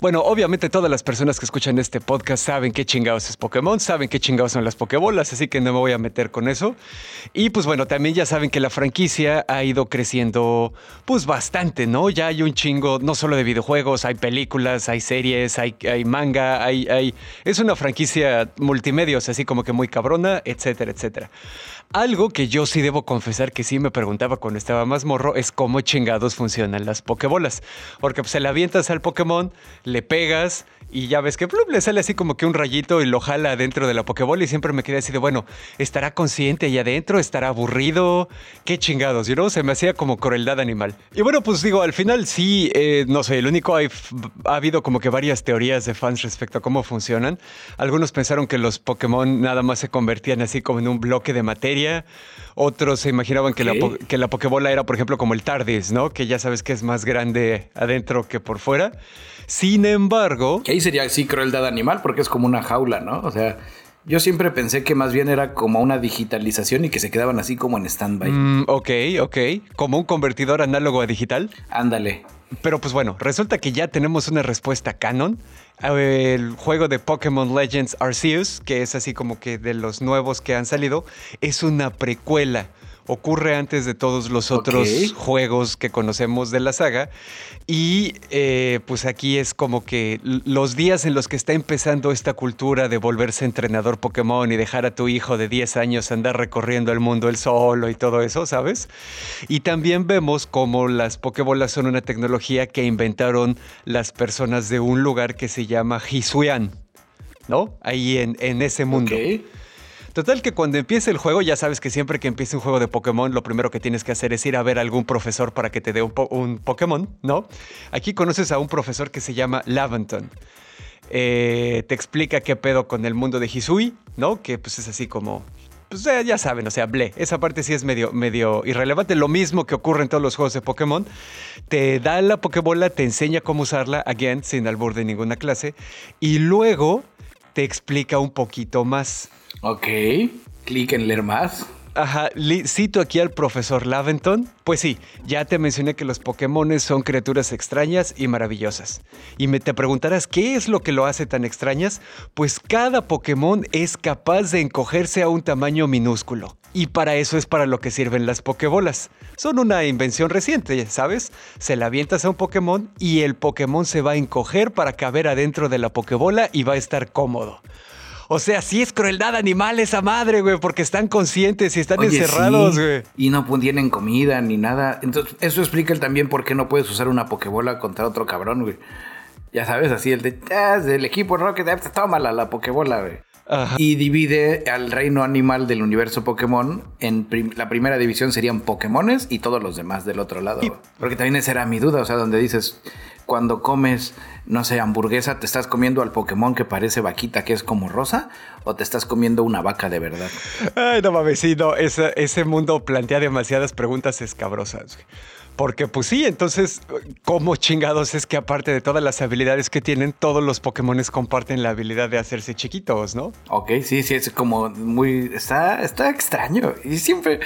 Bueno, obviamente todas las personas que escuchan este podcast saben qué chingados es Pokémon, saben qué chingados son las Pokébolas, así que no me voy a meter con eso. Y pues bueno, también ya saben que la franquicia ha ido creciendo pues bastante, ¿no? Ya hay un chingo, no solo de videojuegos, hay películas, hay series, hay, manga, hay, hay... Es una franquicia multimedia, así como que muy cabrona, etcétera, etcétera. Algo que yo sí debo confesar que sí me preguntaba cuando estaba más morro es cómo chingados funcionan las Pokébolas. Porque pues, se le avientas al Pokémon, le pegas y ya ves que le sale así como que un rayito y lo jala dentro de la Pokébola y siempre me quedé así de, bueno, ¿estará consciente ahí adentro? ¿Estará aburrido? ¿Qué chingados? Y luego se me hacía como crueldad animal. Y bueno, pues digo, al final sí, eh, no sé, el único, ha habido como que varias teorías de fans respecto a cómo funcionan. Algunos pensaron que los Pokémon nada más se convertían así como en un bloque de materia. Otros se imaginaban que, la, que la Pokébola era, por ejemplo, como el TARDIS, ¿no? Que ya sabes que es más grande adentro que por fuera. Sin embargo... Que ahí sería así crueldad animal porque es como una jaula, ¿no? O sea, Yo siempre pensé que más bien era como una digitalización y que se quedaban así como en stand-by. Mm, ok, ok. Como un convertidor análogo a digital. Ándale. Pero pues bueno, resulta que ya tenemos una respuesta canon. El juego de Pokémon Legends Arceus, que es así como que de los nuevos que han salido, es una precuela ocurre antes de todos los otros juegos que conocemos de la saga. Y eh, pues aquí es como que los días en los que está empezando esta cultura de volverse entrenador Pokémon y dejar a tu hijo de 10 años andar recorriendo el mundo él solo y todo eso, ¿sabes? Y también vemos como las Pokébolas son una tecnología que inventaron las personas de un lugar que se llama Hisuian, ¿no? Ahí en, en ese mundo. Total que cuando empiece el juego, ya sabes que siempre que empiece un juego de Pokémon, lo primero que tienes que hacer es ir a ver a algún profesor para que te dé un, Pokémon, ¿no? Aquí conoces a un profesor que se llama Laventon. Eh, te explica qué pedo con el mundo de Hisui, ¿no? Que pues es así como pues ya saben, o sea, ble. Esa parte sí es medio, medio irrelevante. Lo mismo que ocurre en todos los juegos de Pokémon. Te da la Pokébola, te enseña cómo usarla, again, sin albur de ninguna clase. Y luego te explica un poquito más. Ok, clic en leer más. Ajá, cito aquí al profesor Laventon. Pues sí, ya te mencioné que los Pokémon son criaturas extrañas y maravillosas. Y me te preguntarás, ¿qué es lo que lo hace tan extrañas? Pues cada Pokémon es capaz de encogerse a un tamaño minúsculo. Y para eso es para lo que sirven las Pokébolas. Son una invención reciente, ¿sabes? Se la avientas a un Pokémon y el Pokémon se va a encoger para caber adentro de la Pokébola y va a estar cómodo. O sea, sí es crueldad animal esa madre, güey, porque están conscientes y están encerrados, güey. Y no tienen comida ni nada. Entonces, eso explica también por qué no puedes usar una pokebola contra otro cabrón, güey. Ya sabes, así el de, ah, del equipo Rocket, tómala la pokebola, güey. Y divide al reino animal del universo Pokémon en la primera división serían Pokémones y todos los demás del otro lado. Porque también esa era mi duda, o sea, donde dices, cuando comes, no sé, hamburguesa, ¿te estás comiendo al Pokémon que parece vaquita, que es como rosa? ¿O te estás comiendo una vaca de verdad? Ay, no mames, sí, no, ese, ese mundo plantea demasiadas preguntas escabrosas. Porque pues sí, entonces, ¿cómo chingados es que aparte de todas las habilidades que tienen, todos los Pokémon comparten la habilidad de hacerse chiquitos, ¿no? Ok, sí, sí, es como muy... Está, está extraño. Y siempre...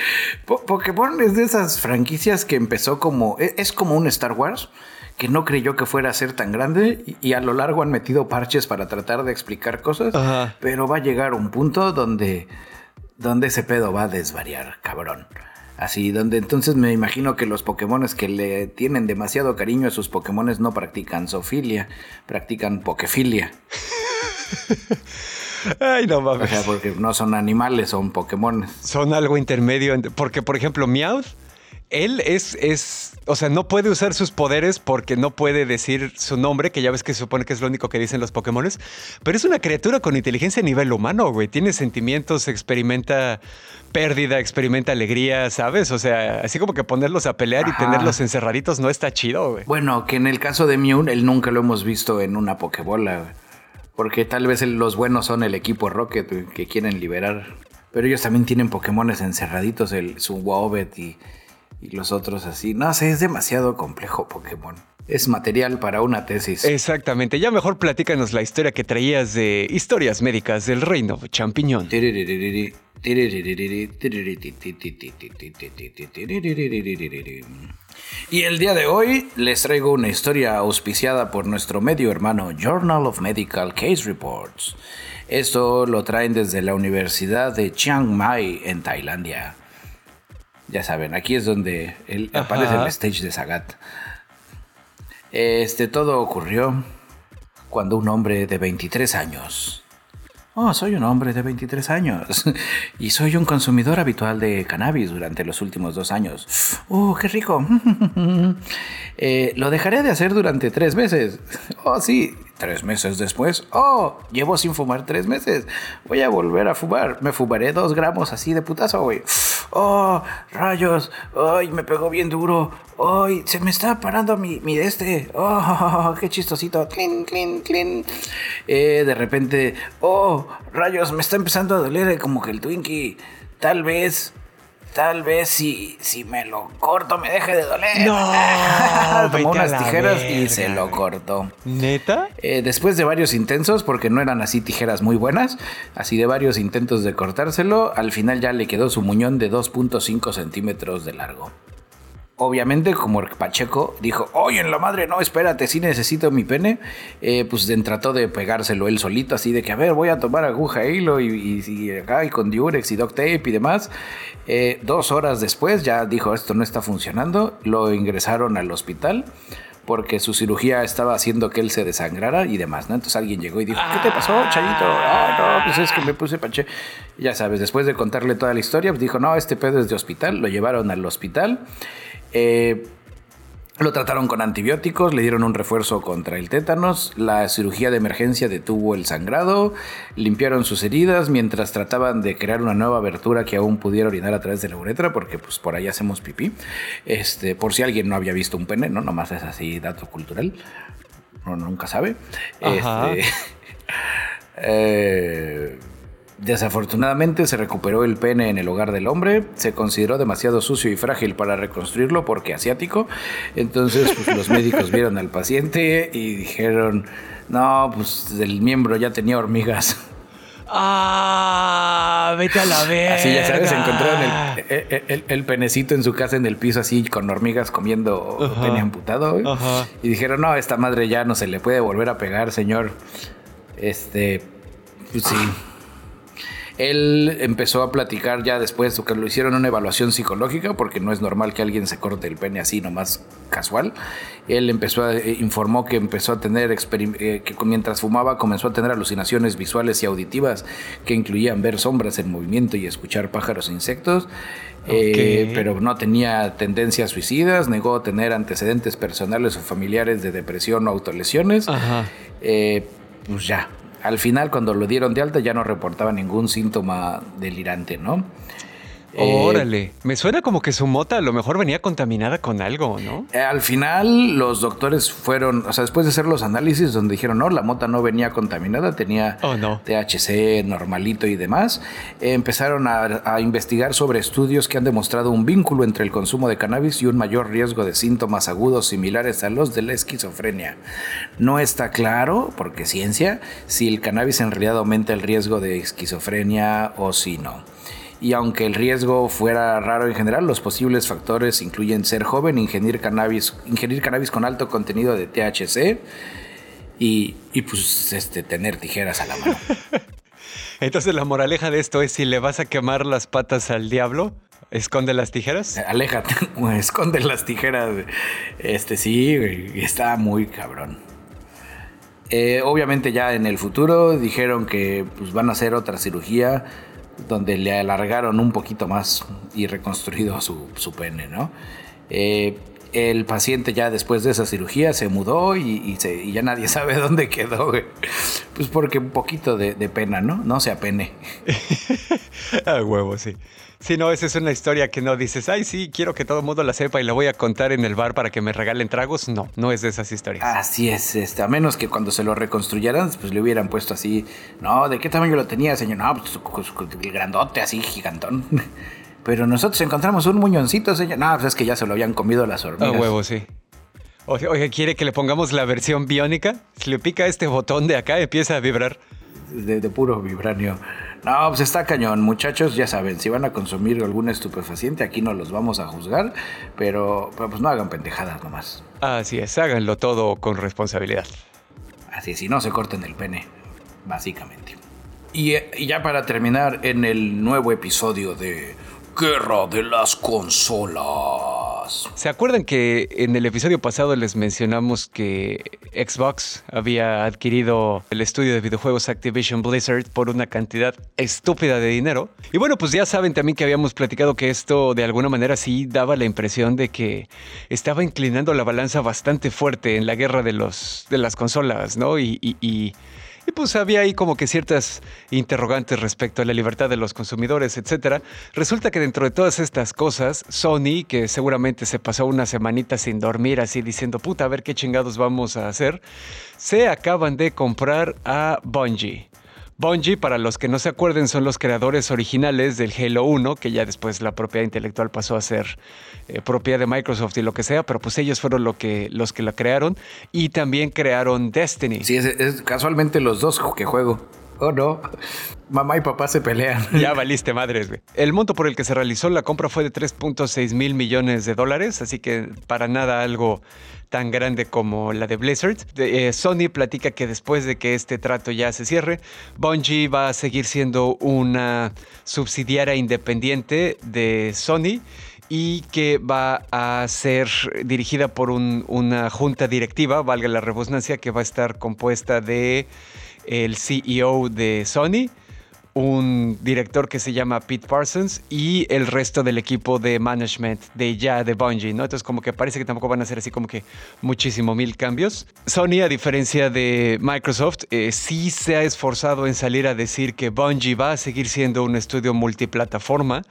Pokémon es de esas franquicias que empezó como... E, es, como un Star Wars que no creyó que fuera a ser tan grande y, a lo largo han metido parches para tratar de explicar cosas, pero va a llegar un punto donde, donde ese pedo va a desvariar, cabrón. Así, donde entonces me imagino que los Pokémon que le tienen demasiado cariño a sus Pokémon no practican zoofilia, practican pokefilia. Ay, no mames. O sea, porque no son animales, son Pokémon. Son algo intermedio. Porque, por ejemplo, Meowth él es, es, o sea, no puede usar sus poderes porque no puede decir su nombre, que ya ves que se supone que es lo único que dicen los Pokémon, pero es una criatura con inteligencia a nivel humano, güey. Tiene sentimientos, experimenta pérdida, experimenta alegría, ¿sabes? O sea, así como que ponerlos a pelear y tenerlos encerraditos no está chido, güey. Bueno, que en el caso de Mew, él nunca lo hemos visto en una Pokébola, güey. Porque tal vez los buenos son el equipo Rocket, que quieren liberar. Pero ellos también tienen Pokémones encerraditos, el, su Wobet y y los otros así. No sé, es demasiado complejo Pokémon. Es material para una tesis. Exactamente. Ya mejor platícanos la historia que traías de historias médicas del reino champiñón. Y el día de hoy les traigo una historia auspiciada por nuestro medio hermano Journal of Medical Case Reports. Esto lo traen desde la Universidad de Chiang Mai en Tailandia. Ya saben, aquí es donde él aparece el stage de Sagat. Este, todo ocurrió cuando un hombre de 23 años. Oh, soy un hombre de 23 años y soy un consumidor habitual de cannabis durante los últimos dos años. ¡Oh, qué rico! Eh, lo dejaré de hacer durante tres meses. Oh, sí, Tres meses después, oh, llevo sin fumar tres meses. Voy a volver a fumar. Me fumaré dos gramos así de putazo, güey. Oh, rayos. Ay, me pegó bien duro. Ay, se me está parando mi, mi este. Oh, qué chistosito. Clean, clean, clean. Eh, de repente, oh, rayos, me está empezando a doler como que el Twinkie. Tal vez tal vez si, si me lo corto me deje de doler. No, Tomó unas tijeras y se lo cortó. ¿Neta? Eh, después de varios intentos, porque no eran así tijeras muy buenas, así de varios intentos de cortárselo, al final ya le quedó su muñón de 2.5 centímetros de largo. Obviamente, como Pacheco dijo, oye, en la madre, no, espérate, sí necesito mi pene, eh, pues trató de pegárselo él solito, así de que, a ver, voy a tomar aguja hilo y, y- y con diurex y duct tape y demás. Eh, dos horas después ya dijo, esto no está funcionando, lo ingresaron al hospital porque su cirugía estaba haciendo que él se desangrara y demás, ¿no? Entonces alguien llegó y dijo, ¿qué te pasó, Chayito? Ay, no, pues es que me puse panche. Y Ya sabes, después de contarle toda la historia, pues dijo, no, este pedo es de hospital. Lo llevaron al hospital. Eh, lo trataron con antibióticos, le dieron un refuerzo contra el tétanos, la cirugía de emergencia detuvo el sangrado, limpiaron sus heridas mientras trataban de crear una nueva abertura que aún pudiera orinar a través de la uretra, porque pues por ahí hacemos pipí. Este, por si alguien no había visto un pene, ¿no? Nomás es así dato cultural. Uno nunca sabe. Ajá. Este, eh, Desafortunadamente se recuperó el pene en el hogar del hombre, se consideró demasiado sucio y frágil para reconstruirlo porque asiático, entonces pues, los médicos vieron al paciente y dijeron, no, pues el miembro ya tenía hormigas. Ah, vete a la verga. Así ya sabes, encontraron el, el- el- el penecito en su casa en el piso así con hormigas comiendo pene amputado. Y dijeron, no, esta madre ya no se le puede volver a pegar, señor. Este, pues sí. Él empezó a platicar ya después que lo hicieron una evaluación psicológica porque no es normal que alguien se corte el pene así nomás casual. Él empezó a, eh, informó que empezó a tener eh, que mientras fumaba comenzó a tener alucinaciones visuales y auditivas que incluían ver sombras en movimiento y escuchar pájaros e insectos. Eh, pero no tenía tendencias suicidas, negó tener antecedentes personales o familiares de depresión o autolesiones. Ajá. Eh, pues ya, al final cuando lo dieron de alta ya no reportaba ningún síntoma delirante, ¿no? Eh, Órale. Me suena como que su mota a lo mejor venía contaminada con algo, ¿no? Eh, Al final los doctores fueron, o sea, después de hacer los análisis donde dijeron, no, la mota no venía contaminada, tenía Oh, no. THC normalito y demás, eh, empezaron a, a investigar sobre estudios que han demostrado un vínculo entre el consumo de cannabis y un mayor riesgo de síntomas agudos similares a los de la esquizofrenia. No está claro, porque ciencia, si el cannabis en realidad aumenta el riesgo de esquizofrenia o si no. Y aunque el riesgo fuera raro en general, los posibles factores incluyen ser joven, ingerir cannabis, ingerir cannabis con alto contenido de THC y, y, pues este, tener tijeras a la mano. Entonces la moraleja de esto es si le vas a quemar las patas al diablo, esconde las tijeras. Aléjate, esconde las tijeras. Este sí, está muy cabrón. Eh, obviamente ya en el futuro dijeron que pues, van a hacer otra cirugía donde le alargaron un poquito más y reconstruido su, su pene, ¿no? Eh, el paciente ya después de esa cirugía se mudó y, y se- ya nadie sabe dónde quedó, güey. Pues porque un poquito de, de pena, ¿no? No se apene. Ah, huevo, sí. Sí, no, esa es una historia que no dices, ay, sí, quiero que todo el mundo la sepa y la voy a contar en el bar para que me regalen tragos. No, no es de esas historias. Así es, este, a menos que cuando se lo reconstruyeran, pues le hubieran puesto así, no, ¿de qué tamaño lo tenía, señor? No, pues el grandote, así, gigantón. Pero nosotros encontramos un muñoncito, señor. No, pues es que ya se lo habían comido las hormigas. huevo, sí. Oye, oye, ¿quiere que le pongamos la versión biónica? Si le pica este botón de acá, empieza a vibrar. De, de puro vibranio. No, pues está cañón, muchachos, ya saben, si van a consumir algún estupefaciente, aquí no los vamos a juzgar, pero, pero pues no hagan pendejadas nomás. Así es, háganlo todo con responsabilidad. Así, si no se corten el pene, básicamente. Y, eh, y ya para terminar, en el nuevo episodio de Guerra de las Consolas. ¿Se acuerdan que en el episodio pasado les mencionamos que Xbox había adquirido el estudio de videojuegos Activision Blizzard por una cantidad estúpida de dinero? Y bueno, pues ya saben también que habíamos platicado que esto de alguna manera sí daba la impresión de que estaba inclinando la balanza bastante fuerte en la guerra de, los, de las consolas, ¿no? Y, y- y- y pues había ahí como que ciertas interrogantes respecto a la libertad de los consumidores, etcétera. Resulta que dentro de todas estas cosas, Sony, que seguramente se pasó una semanita sin dormir así diciendo, puta, a ver qué chingados vamos a hacer, se acaban de comprar a Bungie. Bungie, para los que no se acuerden, son los creadores originales del Halo 1, que ya después la propiedad intelectual pasó a ser eh, propiedad de Microsoft y lo que sea, pero pues ellos fueron que, los que la crearon y también crearon Destiny. Sí, es, casualmente los dos que juego. Oh, no. Mamá y papá se pelean. Ya valiste madres, güey. El monto por el que se realizó la compra fue de 3.6 mil millones de dólares, así que para nada algo tan grande como la de Blizzard. Eh, Sony platica que después de que este trato ya se cierre, Bungie va a seguir siendo una subsidiaria independiente de Sony y que va a ser dirigida por una junta directiva, valga la redundancia, que va a estar compuesta de el CEO de Sony, un director que se llama Pete Parsons y el resto del equipo de management de ya de Bungie, ¿no? Entonces como que parece que tampoco van a ser así como que muchísimo mil cambios. Sony, a diferencia de Microsoft, eh, sí se ha esforzado en salir a decir que Bungie va a seguir siendo un estudio multiplataforma,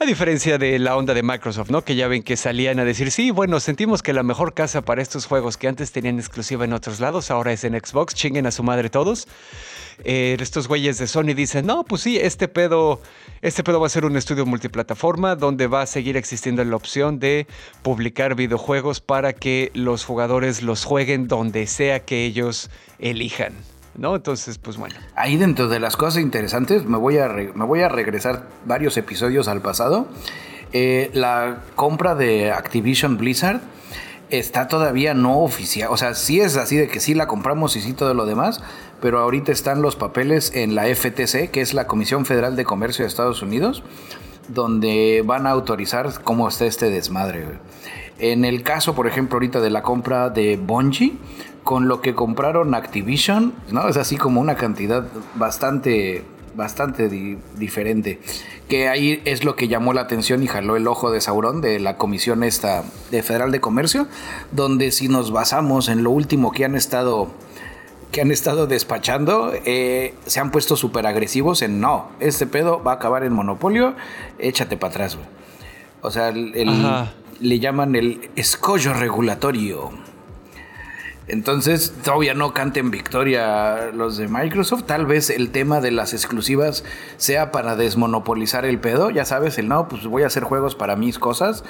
a diferencia de la onda de Microsoft, ¿no? Que ya ven que salían a decir, sí, bueno, sentimos que la mejor casa para estos juegos que antes tenían exclusiva en otros lados, ahora es en Xbox, chinguen a su madre todos. Eh, estos güeyes de Sony dicen, no, pues sí, este pedo, este pedo va a ser un estudio multiplataforma donde va a seguir existiendo la opción de publicar videojuegos para que los jugadores los jueguen donde sea que ellos elijan. ¿No? Entonces, pues bueno. Ahí dentro de las cosas interesantes, me voy a, me voy a regresar varios episodios al pasado. Eh, la compra de Activision Blizzard está todavía no oficial. O sea, sí es así de que sí la compramos y sí todo lo demás, pero ahorita están los papeles en la FTC, que es la Comisión Federal de Comercio de Estados Unidos, donde van a autorizar cómo está este desmadre. En el caso, por ejemplo, ahorita de la compra de Bungie, con lo que compraron Activision, ¿no? Es así como una cantidad bastante bastante diferente. Que ahí es lo que llamó la atención y jaló el ojo de Sauron de la Comisión esta de Federal de Comercio, donde si nos basamos en lo último que han estado que han estado despachando, eh, se han puesto súper agresivos en no, este pedo va a acabar en monopolio, échate para atrás, O sea, le llaman el escollo regulatorio. Entonces, todavía no canten victoria los de Microsoft. Tal vez el tema de las exclusivas sea para desmonopolizar el pedo. Ya sabes, el no, pues voy a hacer juegos para mis cosas.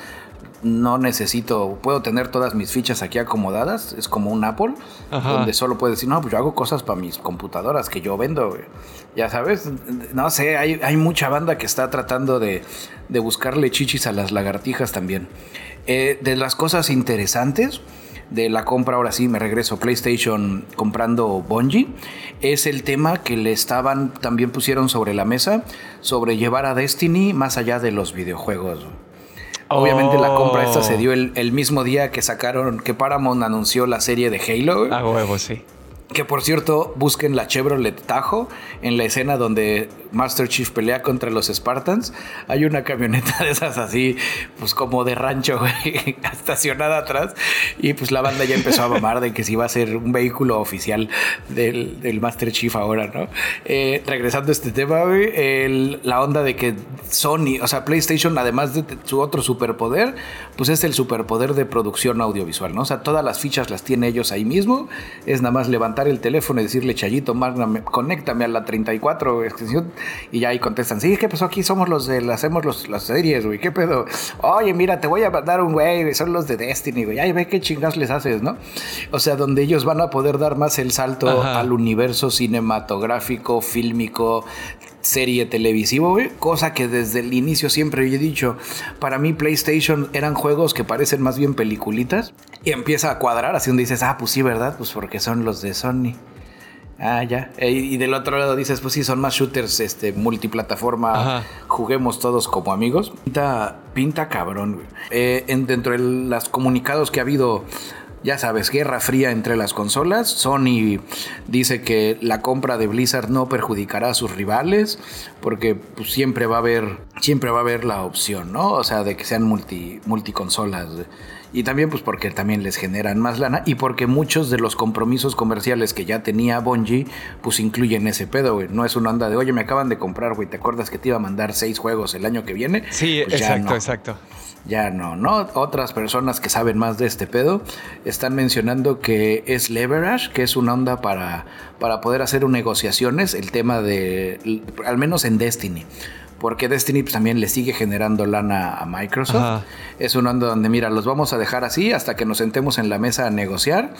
No necesito, puedo tener todas mis fichas aquí acomodadas. Es como un Apple, donde solo puedes decir, no, pues yo hago cosas para mis computadoras que yo vendo. Ya sabes, no sé, hay, mucha banda que está tratando de, buscarle chichis a las lagartijas también. Eh, de las cosas interesantes de la compra, ahora sí me regreso, PlayStation comprando Bungie, es el tema que le estaban, también pusieron sobre la mesa, sobre llevar a Destiny más allá de los videojuegos. Obviamente la compra esta se dio el, el, mismo día que sacaron, que Paramount anunció la serie de Halo. A huevo, sí. Que por cierto, busquen la Chevrolet Tajo en la escena donde Master Chief pelea contra los Spartans. Hay una camioneta de esas así, pues como de rancho, estacionada atrás. Y pues la banda ya empezó a mamar de que si iba a ser un vehículo oficial del, Master Chief ahora, ¿no? Eh, regresando a este tema, la onda de que Sony, o sea, PlayStation, además de su otro superpoder, pues es el superpoder de producción audiovisual, ¿no? O sea, todas las fichas las tiene ellos ahí mismo. Es nada más levantar el teléfono y decirle, Chayito, Magna, conéctame a la 34 extensión. Y ya ahí contestan, sí, ¿qué pasó? Aquí somos los de, hacemos los, las series, güey, ¿qué pedo? Oye, mira, te voy a mandar un güey, son los de Destiny, güey. Ay, ve qué chingas les haces, ¿no? O sea, donde ellos van a poder dar más el salto al universo cinematográfico, fílmico, serie televisivo, güey. Cosa que desde el inicio siempre he dicho, para mí PlayStation eran juegos que parecen más bien peliculitas. Y empieza a cuadrar, así donde dices, ah, pues sí, ¿verdad? Pues porque son los de Sony. Ah, ya. E, y del otro lado dices, pues sí, son más shooters este, multiplataforma. Juguemos todos como amigos. Pinta, pinta cabrón, güey. Eh, dentro de los comunicados que ha habido ya sabes, guerra fría entre las consolas. Sony dice que la compra de Blizzard no perjudicará a sus rivales porque pues, siempre va a haber siempre va a haber la opción, ¿no? O sea, de que sean multi multiconsolas. Y también pues porque también les generan más lana y porque muchos de los compromisos comerciales que ya tenía Bungie pues incluyen ese pedo, güey. No es una onda de, oye, me acaban de comprar, güey, ¿te acuerdas que te iba a mandar seis juegos el año que viene? Sí, Pues exacto, no. exacto. Ya no, ¿no? Otras personas que saben más de este pedo están mencionando que es leverage, que es una onda para, para poder hacer negociaciones, el tema de, al menos en Destiny. Porque Destiny pues, también le sigue generando lana a Microsoft. Ajá. Es una onda donde, mira, los vamos a dejar así hasta que nos sentemos en la mesa a negociar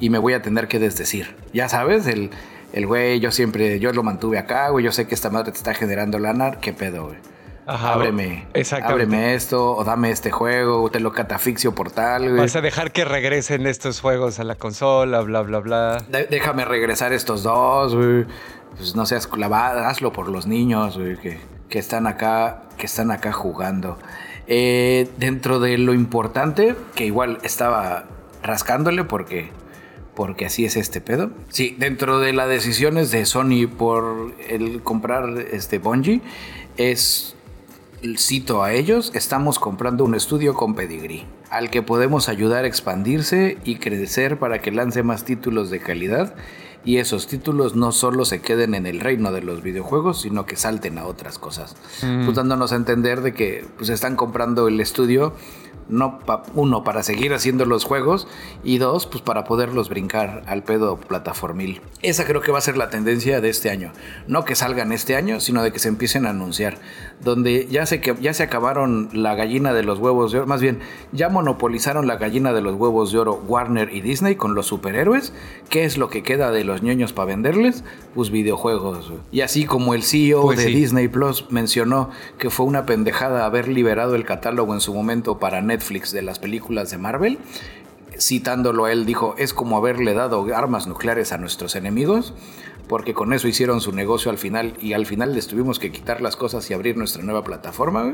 y me voy a tener que desdecir. Ya sabes, el, el güey, yo siempre, yo lo mantuve acá, güey, yo sé que esta madre te está generando lana, ¿qué pedo, güey? Ajá, ábreme, ábreme esto, o dame este juego, o te lo catafixio por tal, güey. Vas a dejar que regresen estos juegos a la consola, bla, bla, bla. De- déjame regresar estos dos, güey. Pues no seas clavada, hazlo por los niños, güey, que, que están acá, que están acá jugando. Eh, dentro de lo importante, que igual estaba rascándole porque, porque así es este pedo. Sí, dentro de las decisiones de Sony por el comprar este Bungie, es cito a ellos, estamos comprando un estudio con pedigrí, al que podemos ayudar a expandirse y crecer para que lance más títulos de calidad y esos títulos no solo se queden en el reino de los videojuegos, sino que salten a otras cosas. Pues dándonos a entender de que pues están comprando el estudio no pa- uno para seguir haciendo los juegos y dos pues para poderlos brincar al pedo plataformil. Esa creo que va a ser la tendencia de este año, no que salgan este año, sino de que se empiecen a anunciar, donde ya se ya se acabaron la gallina de los huevos de oro, más bien ya monopolizaron la gallina de los huevos de oro Warner y Disney con los superhéroes, ¿qué es lo que queda de los ñoños para venderles? Pues videojuegos. Y así como el CEO Pues de sí. Disney Plus mencionó que fue una pendejada haber liberado el catálogo en su momento para Netflix de las películas de Marvel. Citándolo a él, dijo, es como haberle dado armas nucleares a nuestros enemigos, porque con eso hicieron su negocio al final y al final les tuvimos que quitar las cosas y abrir nuestra nueva plataforma.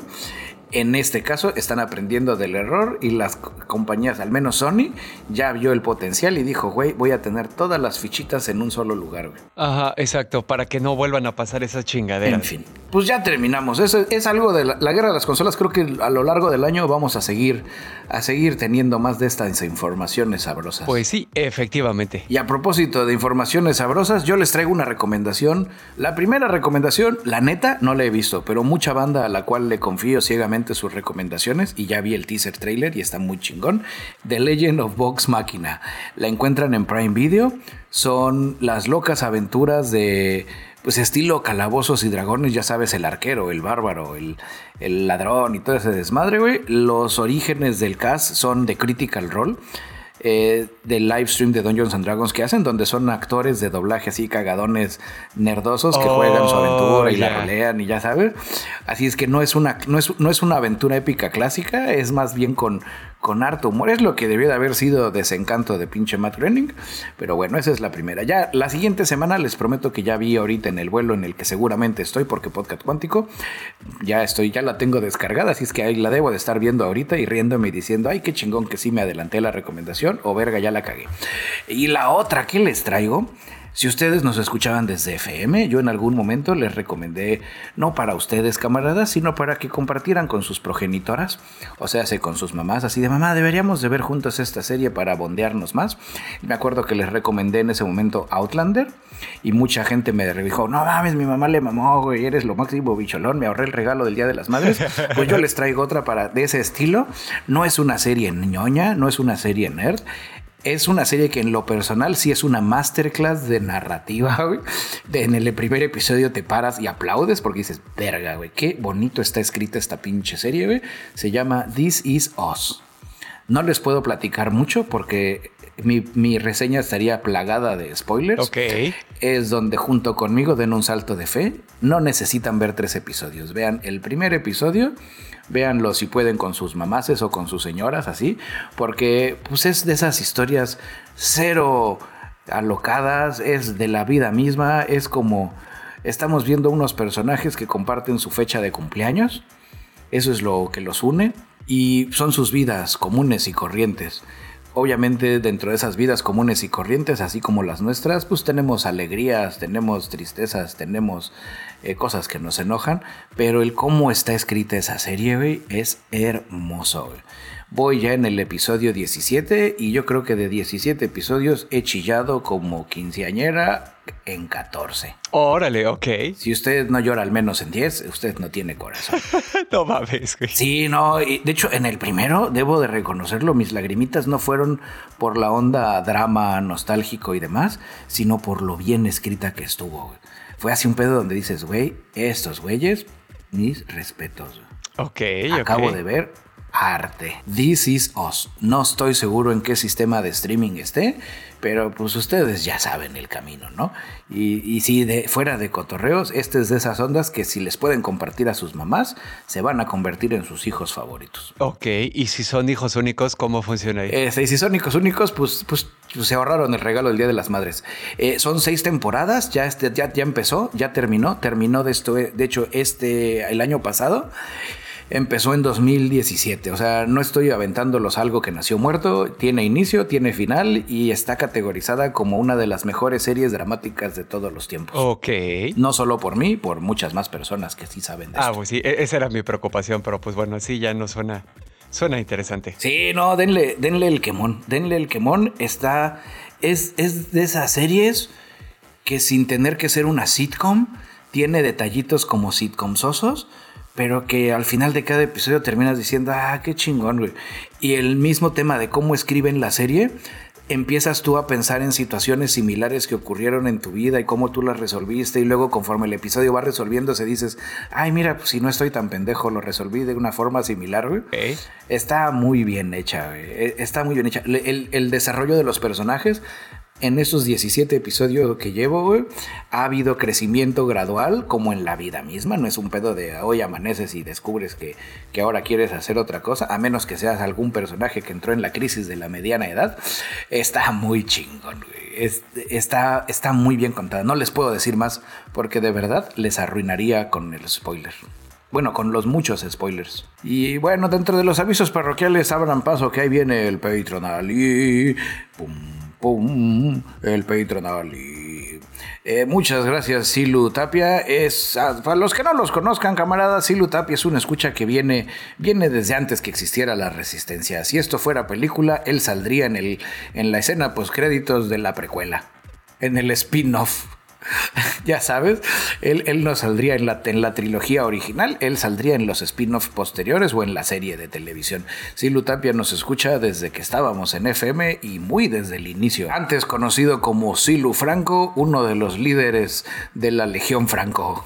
En este caso están aprendiendo del error y las co- compañías, al menos Sony, ya vio el potencial y dijo, güey, voy a tener todas las fichitas en un solo lugar. güey". Ajá, exacto, para que no vuelvan a pasar esas chingaderas. En fin, pues ya terminamos. Eso es algo de la, la guerra de las consolas. Creo que a lo largo del año vamos a seguir, a seguir teniendo más de estas informaciones sabrosas. Pues sí, efectivamente. Y a propósito de informaciones sabrosas, yo les traigo una recomendación. La primera recomendación, la neta, no la he visto, pero mucha banda a la cual le confío ciegamente sus recomendaciones y ya vi el teaser trailer y está muy chingón. The Legend of Vox Machina. La encuentran en Prime Video. Son las locas aventuras de pues estilo calabozos y dragones, ya sabes, el arquero, el bárbaro, el, el ladrón y todo ese desmadre, güey. Los orígenes del cast son de Critical Role eh, del live stream de Dungeons and Dragons que hacen, donde son actores de doblaje así cagadones nerdosos que Oh, juegan su aventura y ya. la rolean y ya sabes. Así es que no es una, no es, no es una aventura épica clásica, es más bien con, con harto humor. Es lo que debió de haber sido desencanto de pinche Matt Groening. Pero bueno, esa es la primera. Ya la siguiente semana les prometo que ya vi ahorita en el vuelo en el que seguramente estoy, porque Podcast Cuántico, ya estoy, ya la tengo descargada, así es que ahí la debo de estar viendo ahorita y riéndome y diciendo, ay, qué chingón que sí me adelanté la recomendación, o verga, ya la cagué. Y la otra que les traigo. Si ustedes nos escuchaban desde FM, yo en algún momento les recomendé, no para ustedes camaradas, sino para que compartieran con sus progenitoras, o sea, se con sus mamás, así de mamá, deberíamos de ver juntos esta serie para bondearnos más. Me acuerdo que les recomendé en ese momento Outlander y mucha gente me dijo, no mames, mi mamá le mamó, güey, eres lo máximo bicholón, me ahorré el regalo del Día de las Madres. Pues yo les traigo otra para de ese estilo. No es una serie ñoña, no es una serie nerd. Es una serie que en lo personal sí es una masterclass de narrativa, güey. En el primer episodio te paras y aplaudes porque dices, verga, güey, qué bonito está escrita esta pinche serie, güey. Se llama This Is Us. No les puedo platicar mucho porque mi, mi reseña estaría plagada de spoilers. Ok. Es donde junto conmigo den un salto de fe. No necesitan ver tres episodios. Vean el primer episodio. Véanlo si pueden con sus mamaces o con sus señoras, así. Porque pues es de esas historias cero alocadas. Es de la vida misma. Es como... Estamos viendo unos personajes que comparten su fecha de cumpleaños. Eso es lo que los une y son sus vidas comunes y corrientes. Obviamente dentro de esas vidas comunes y corrientes, así como las nuestras, pues tenemos alegrías, tenemos tristezas, tenemos eh, cosas que nos enojan, pero el cómo está escrita esa serie, güey, es hermoso. Voy ya en el episodio 17 y yo creo que de 17 episodios he chillado como quinceañera en 14. Órale, ok. Si usted no llora al menos en 10, usted no tiene corazón. no mames, güey. Sí, no, de hecho en el primero, debo de reconocerlo, mis lagrimitas no fueron por la onda drama nostálgico y demás, sino por lo bien escrita que estuvo. Fue así un pedo donde dices, güey, estos güeyes, mis respetos. Ok, Acabo de ver arte. This is Us. No estoy seguro en qué sistema de streaming esté, pero pues ustedes ya saben el camino, ¿no? Y, si de, fuera de cotorreos, este es de esas ondas que si les pueden compartir a sus mamás, se van a convertir en sus hijos favoritos. Ok, y si son hijos únicos, ¿cómo funciona ahí? Eh, y si son hijos únicos, pues, pues, pues, se ahorraron el regalo del Día de las Madres. Eh, son seis temporadas, ya, este, ya, ya empezó, ya terminó, terminó de esto, de hecho, este, el año pasado empezó en 2017. O sea, no estoy aventándolos algo que nació muerto. Tiene inicio, tiene final y está categorizada como una de las mejores series dramáticas de todos los tiempos. Ok. No solo por mí, por muchas más personas que sí saben de ah, pues sí, e-, esa era mi preocupación, pero pues bueno, sí, ya no suena. Suena interesante. Sí, no, denle, denle el quemón. Denle el quemón. Está. Es, es de esas series que sin tener que ser una sitcom, tiene detallitos como sitcomsosos pero que al final de cada episodio terminas diciendo, ah, qué chingón, güey. Y el mismo tema de cómo escriben la serie, empiezas tú a pensar en situaciones similares que ocurrieron en tu vida y cómo tú las resolviste y luego conforme el episodio va resolviéndose dices, ay mira, pues, si no estoy tan pendejo, lo resolví de una forma similar, güey. Está muy bien hecha, güey. E, está muy bien hecha. El, el desarrollo de los personajes en esos 17 episodios que llevo, ha habido crecimiento gradual, como en la vida misma. No es un pedo de hoy amaneces y descubres que, que, ahora quieres hacer otra cosa, a menos que seas algún personaje que entró en la crisis de la mediana edad. Está muy chingón, está, está muy bien contada. No les puedo decir más porque de verdad les arruinaría con el spoiler. Bueno, con los muchos spoilers. Y bueno, dentro de los avisos parroquiales abran paso que ahí viene el Patreon. Y... ¡Pum! El Patreon. Eh, muchas gracias, Silu Tapia. Es, ah, para los que no los conozcan, camaradas, Silu Tapia es una escucha que viene, viene desde antes que existiera la resistencia. Si esto fuera película, él saldría en, el, en la escena post créditos de la precuela, en el spin-off ya sabes, él, él, no saldría en la, en la trilogía original, él saldría en los spin-offs posteriores o en la serie de televisión. Silu Tapia nos escucha desde que estábamos en FM y muy desde el inicio. Antes conocido como Silu Franco, uno de los líderes de la Legión Franco.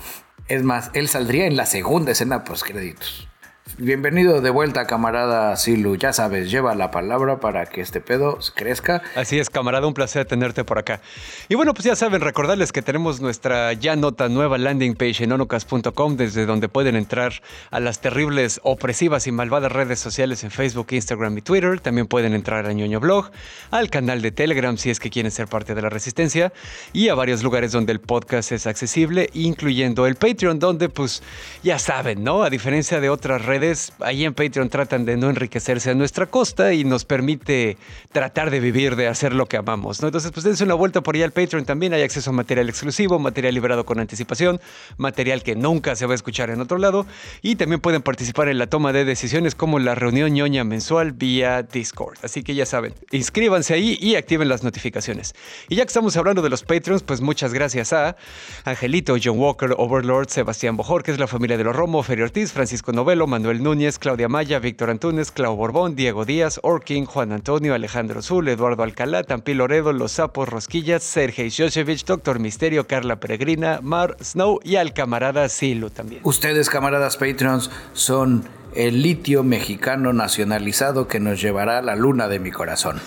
Es más, él saldría en la segunda escena post créditos. Bienvenido de vuelta, camarada Silu. Ya sabes, lleva la palabra para que este pedo crezca. Así es, camarada, un placer tenerte por acá. Y bueno, pues ya saben, recordarles que tenemos nuestra ya nota nueva landing page en onocas.com, desde donde pueden entrar a las terribles, opresivas y malvadas redes sociales en Facebook, Instagram y Twitter. También pueden entrar a ñoño blog, al canal de Telegram si es que quieren ser parte de la resistencia, y a varios lugares donde el podcast es accesible, incluyendo el Patreon, donde pues ya saben, ¿no? A diferencia de otras redes, ahí en Patreon tratan de no enriquecerse a nuestra costa y nos permite tratar de vivir, de hacer lo que amamos. ¿no? Entonces, pues dense una vuelta por allá al Patreon también. Hay acceso a material exclusivo, material liberado con anticipación, material que nunca se va a escuchar en otro lado. Y también pueden participar en la toma de decisiones como la reunión ñoña mensual vía Discord. Así que ya saben, inscríbanse ahí y activen las notificaciones. Y ya que estamos hablando de los Patreons, pues muchas gracias a Angelito, John Walker, Overlord, Sebastián Bojor, que es la familia de los Romo, Feri Ortiz, Francisco Novelo, Manuel Núñez, Claudia Maya, Víctor Antunes, Clau Borbón, Diego Díaz, Orkin, Juan Antonio, Alejandro Zul, Eduardo Alcalá, Tampi Loredo, Los Sapos, Rosquillas, Sergei Shoshevich, Doctor Misterio, Carla Peregrina, Mar Snow y al camarada Silu también. Ustedes, camaradas Patreons, son el litio mexicano nacionalizado que nos llevará a la luna de mi corazón.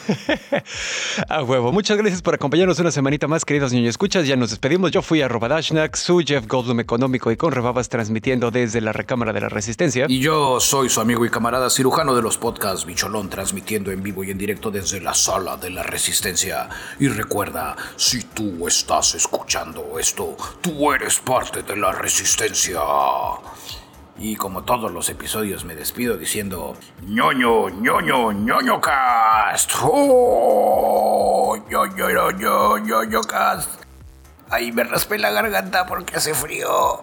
a huevo. Muchas gracias por acompañarnos una semanita más, queridos niños. Escuchas, ya nos despedimos. Yo fui a Robadashnak, su Jeff Goldblum económico y con rebabas transmitiendo desde la recámara de la Resistencia. Y yo soy su amigo y camarada cirujano de los podcasts Bicholón, transmitiendo en vivo y en directo desde la sala de la Resistencia. Y recuerda, si tú estás escuchando esto, tú eres parte de la Resistencia. Y como todos los episodios me despido diciendo ñoño, ñoño, ñoño cast. Oh, ñoño, ñoño, cast. Ahí me raspé la garganta porque hace frío.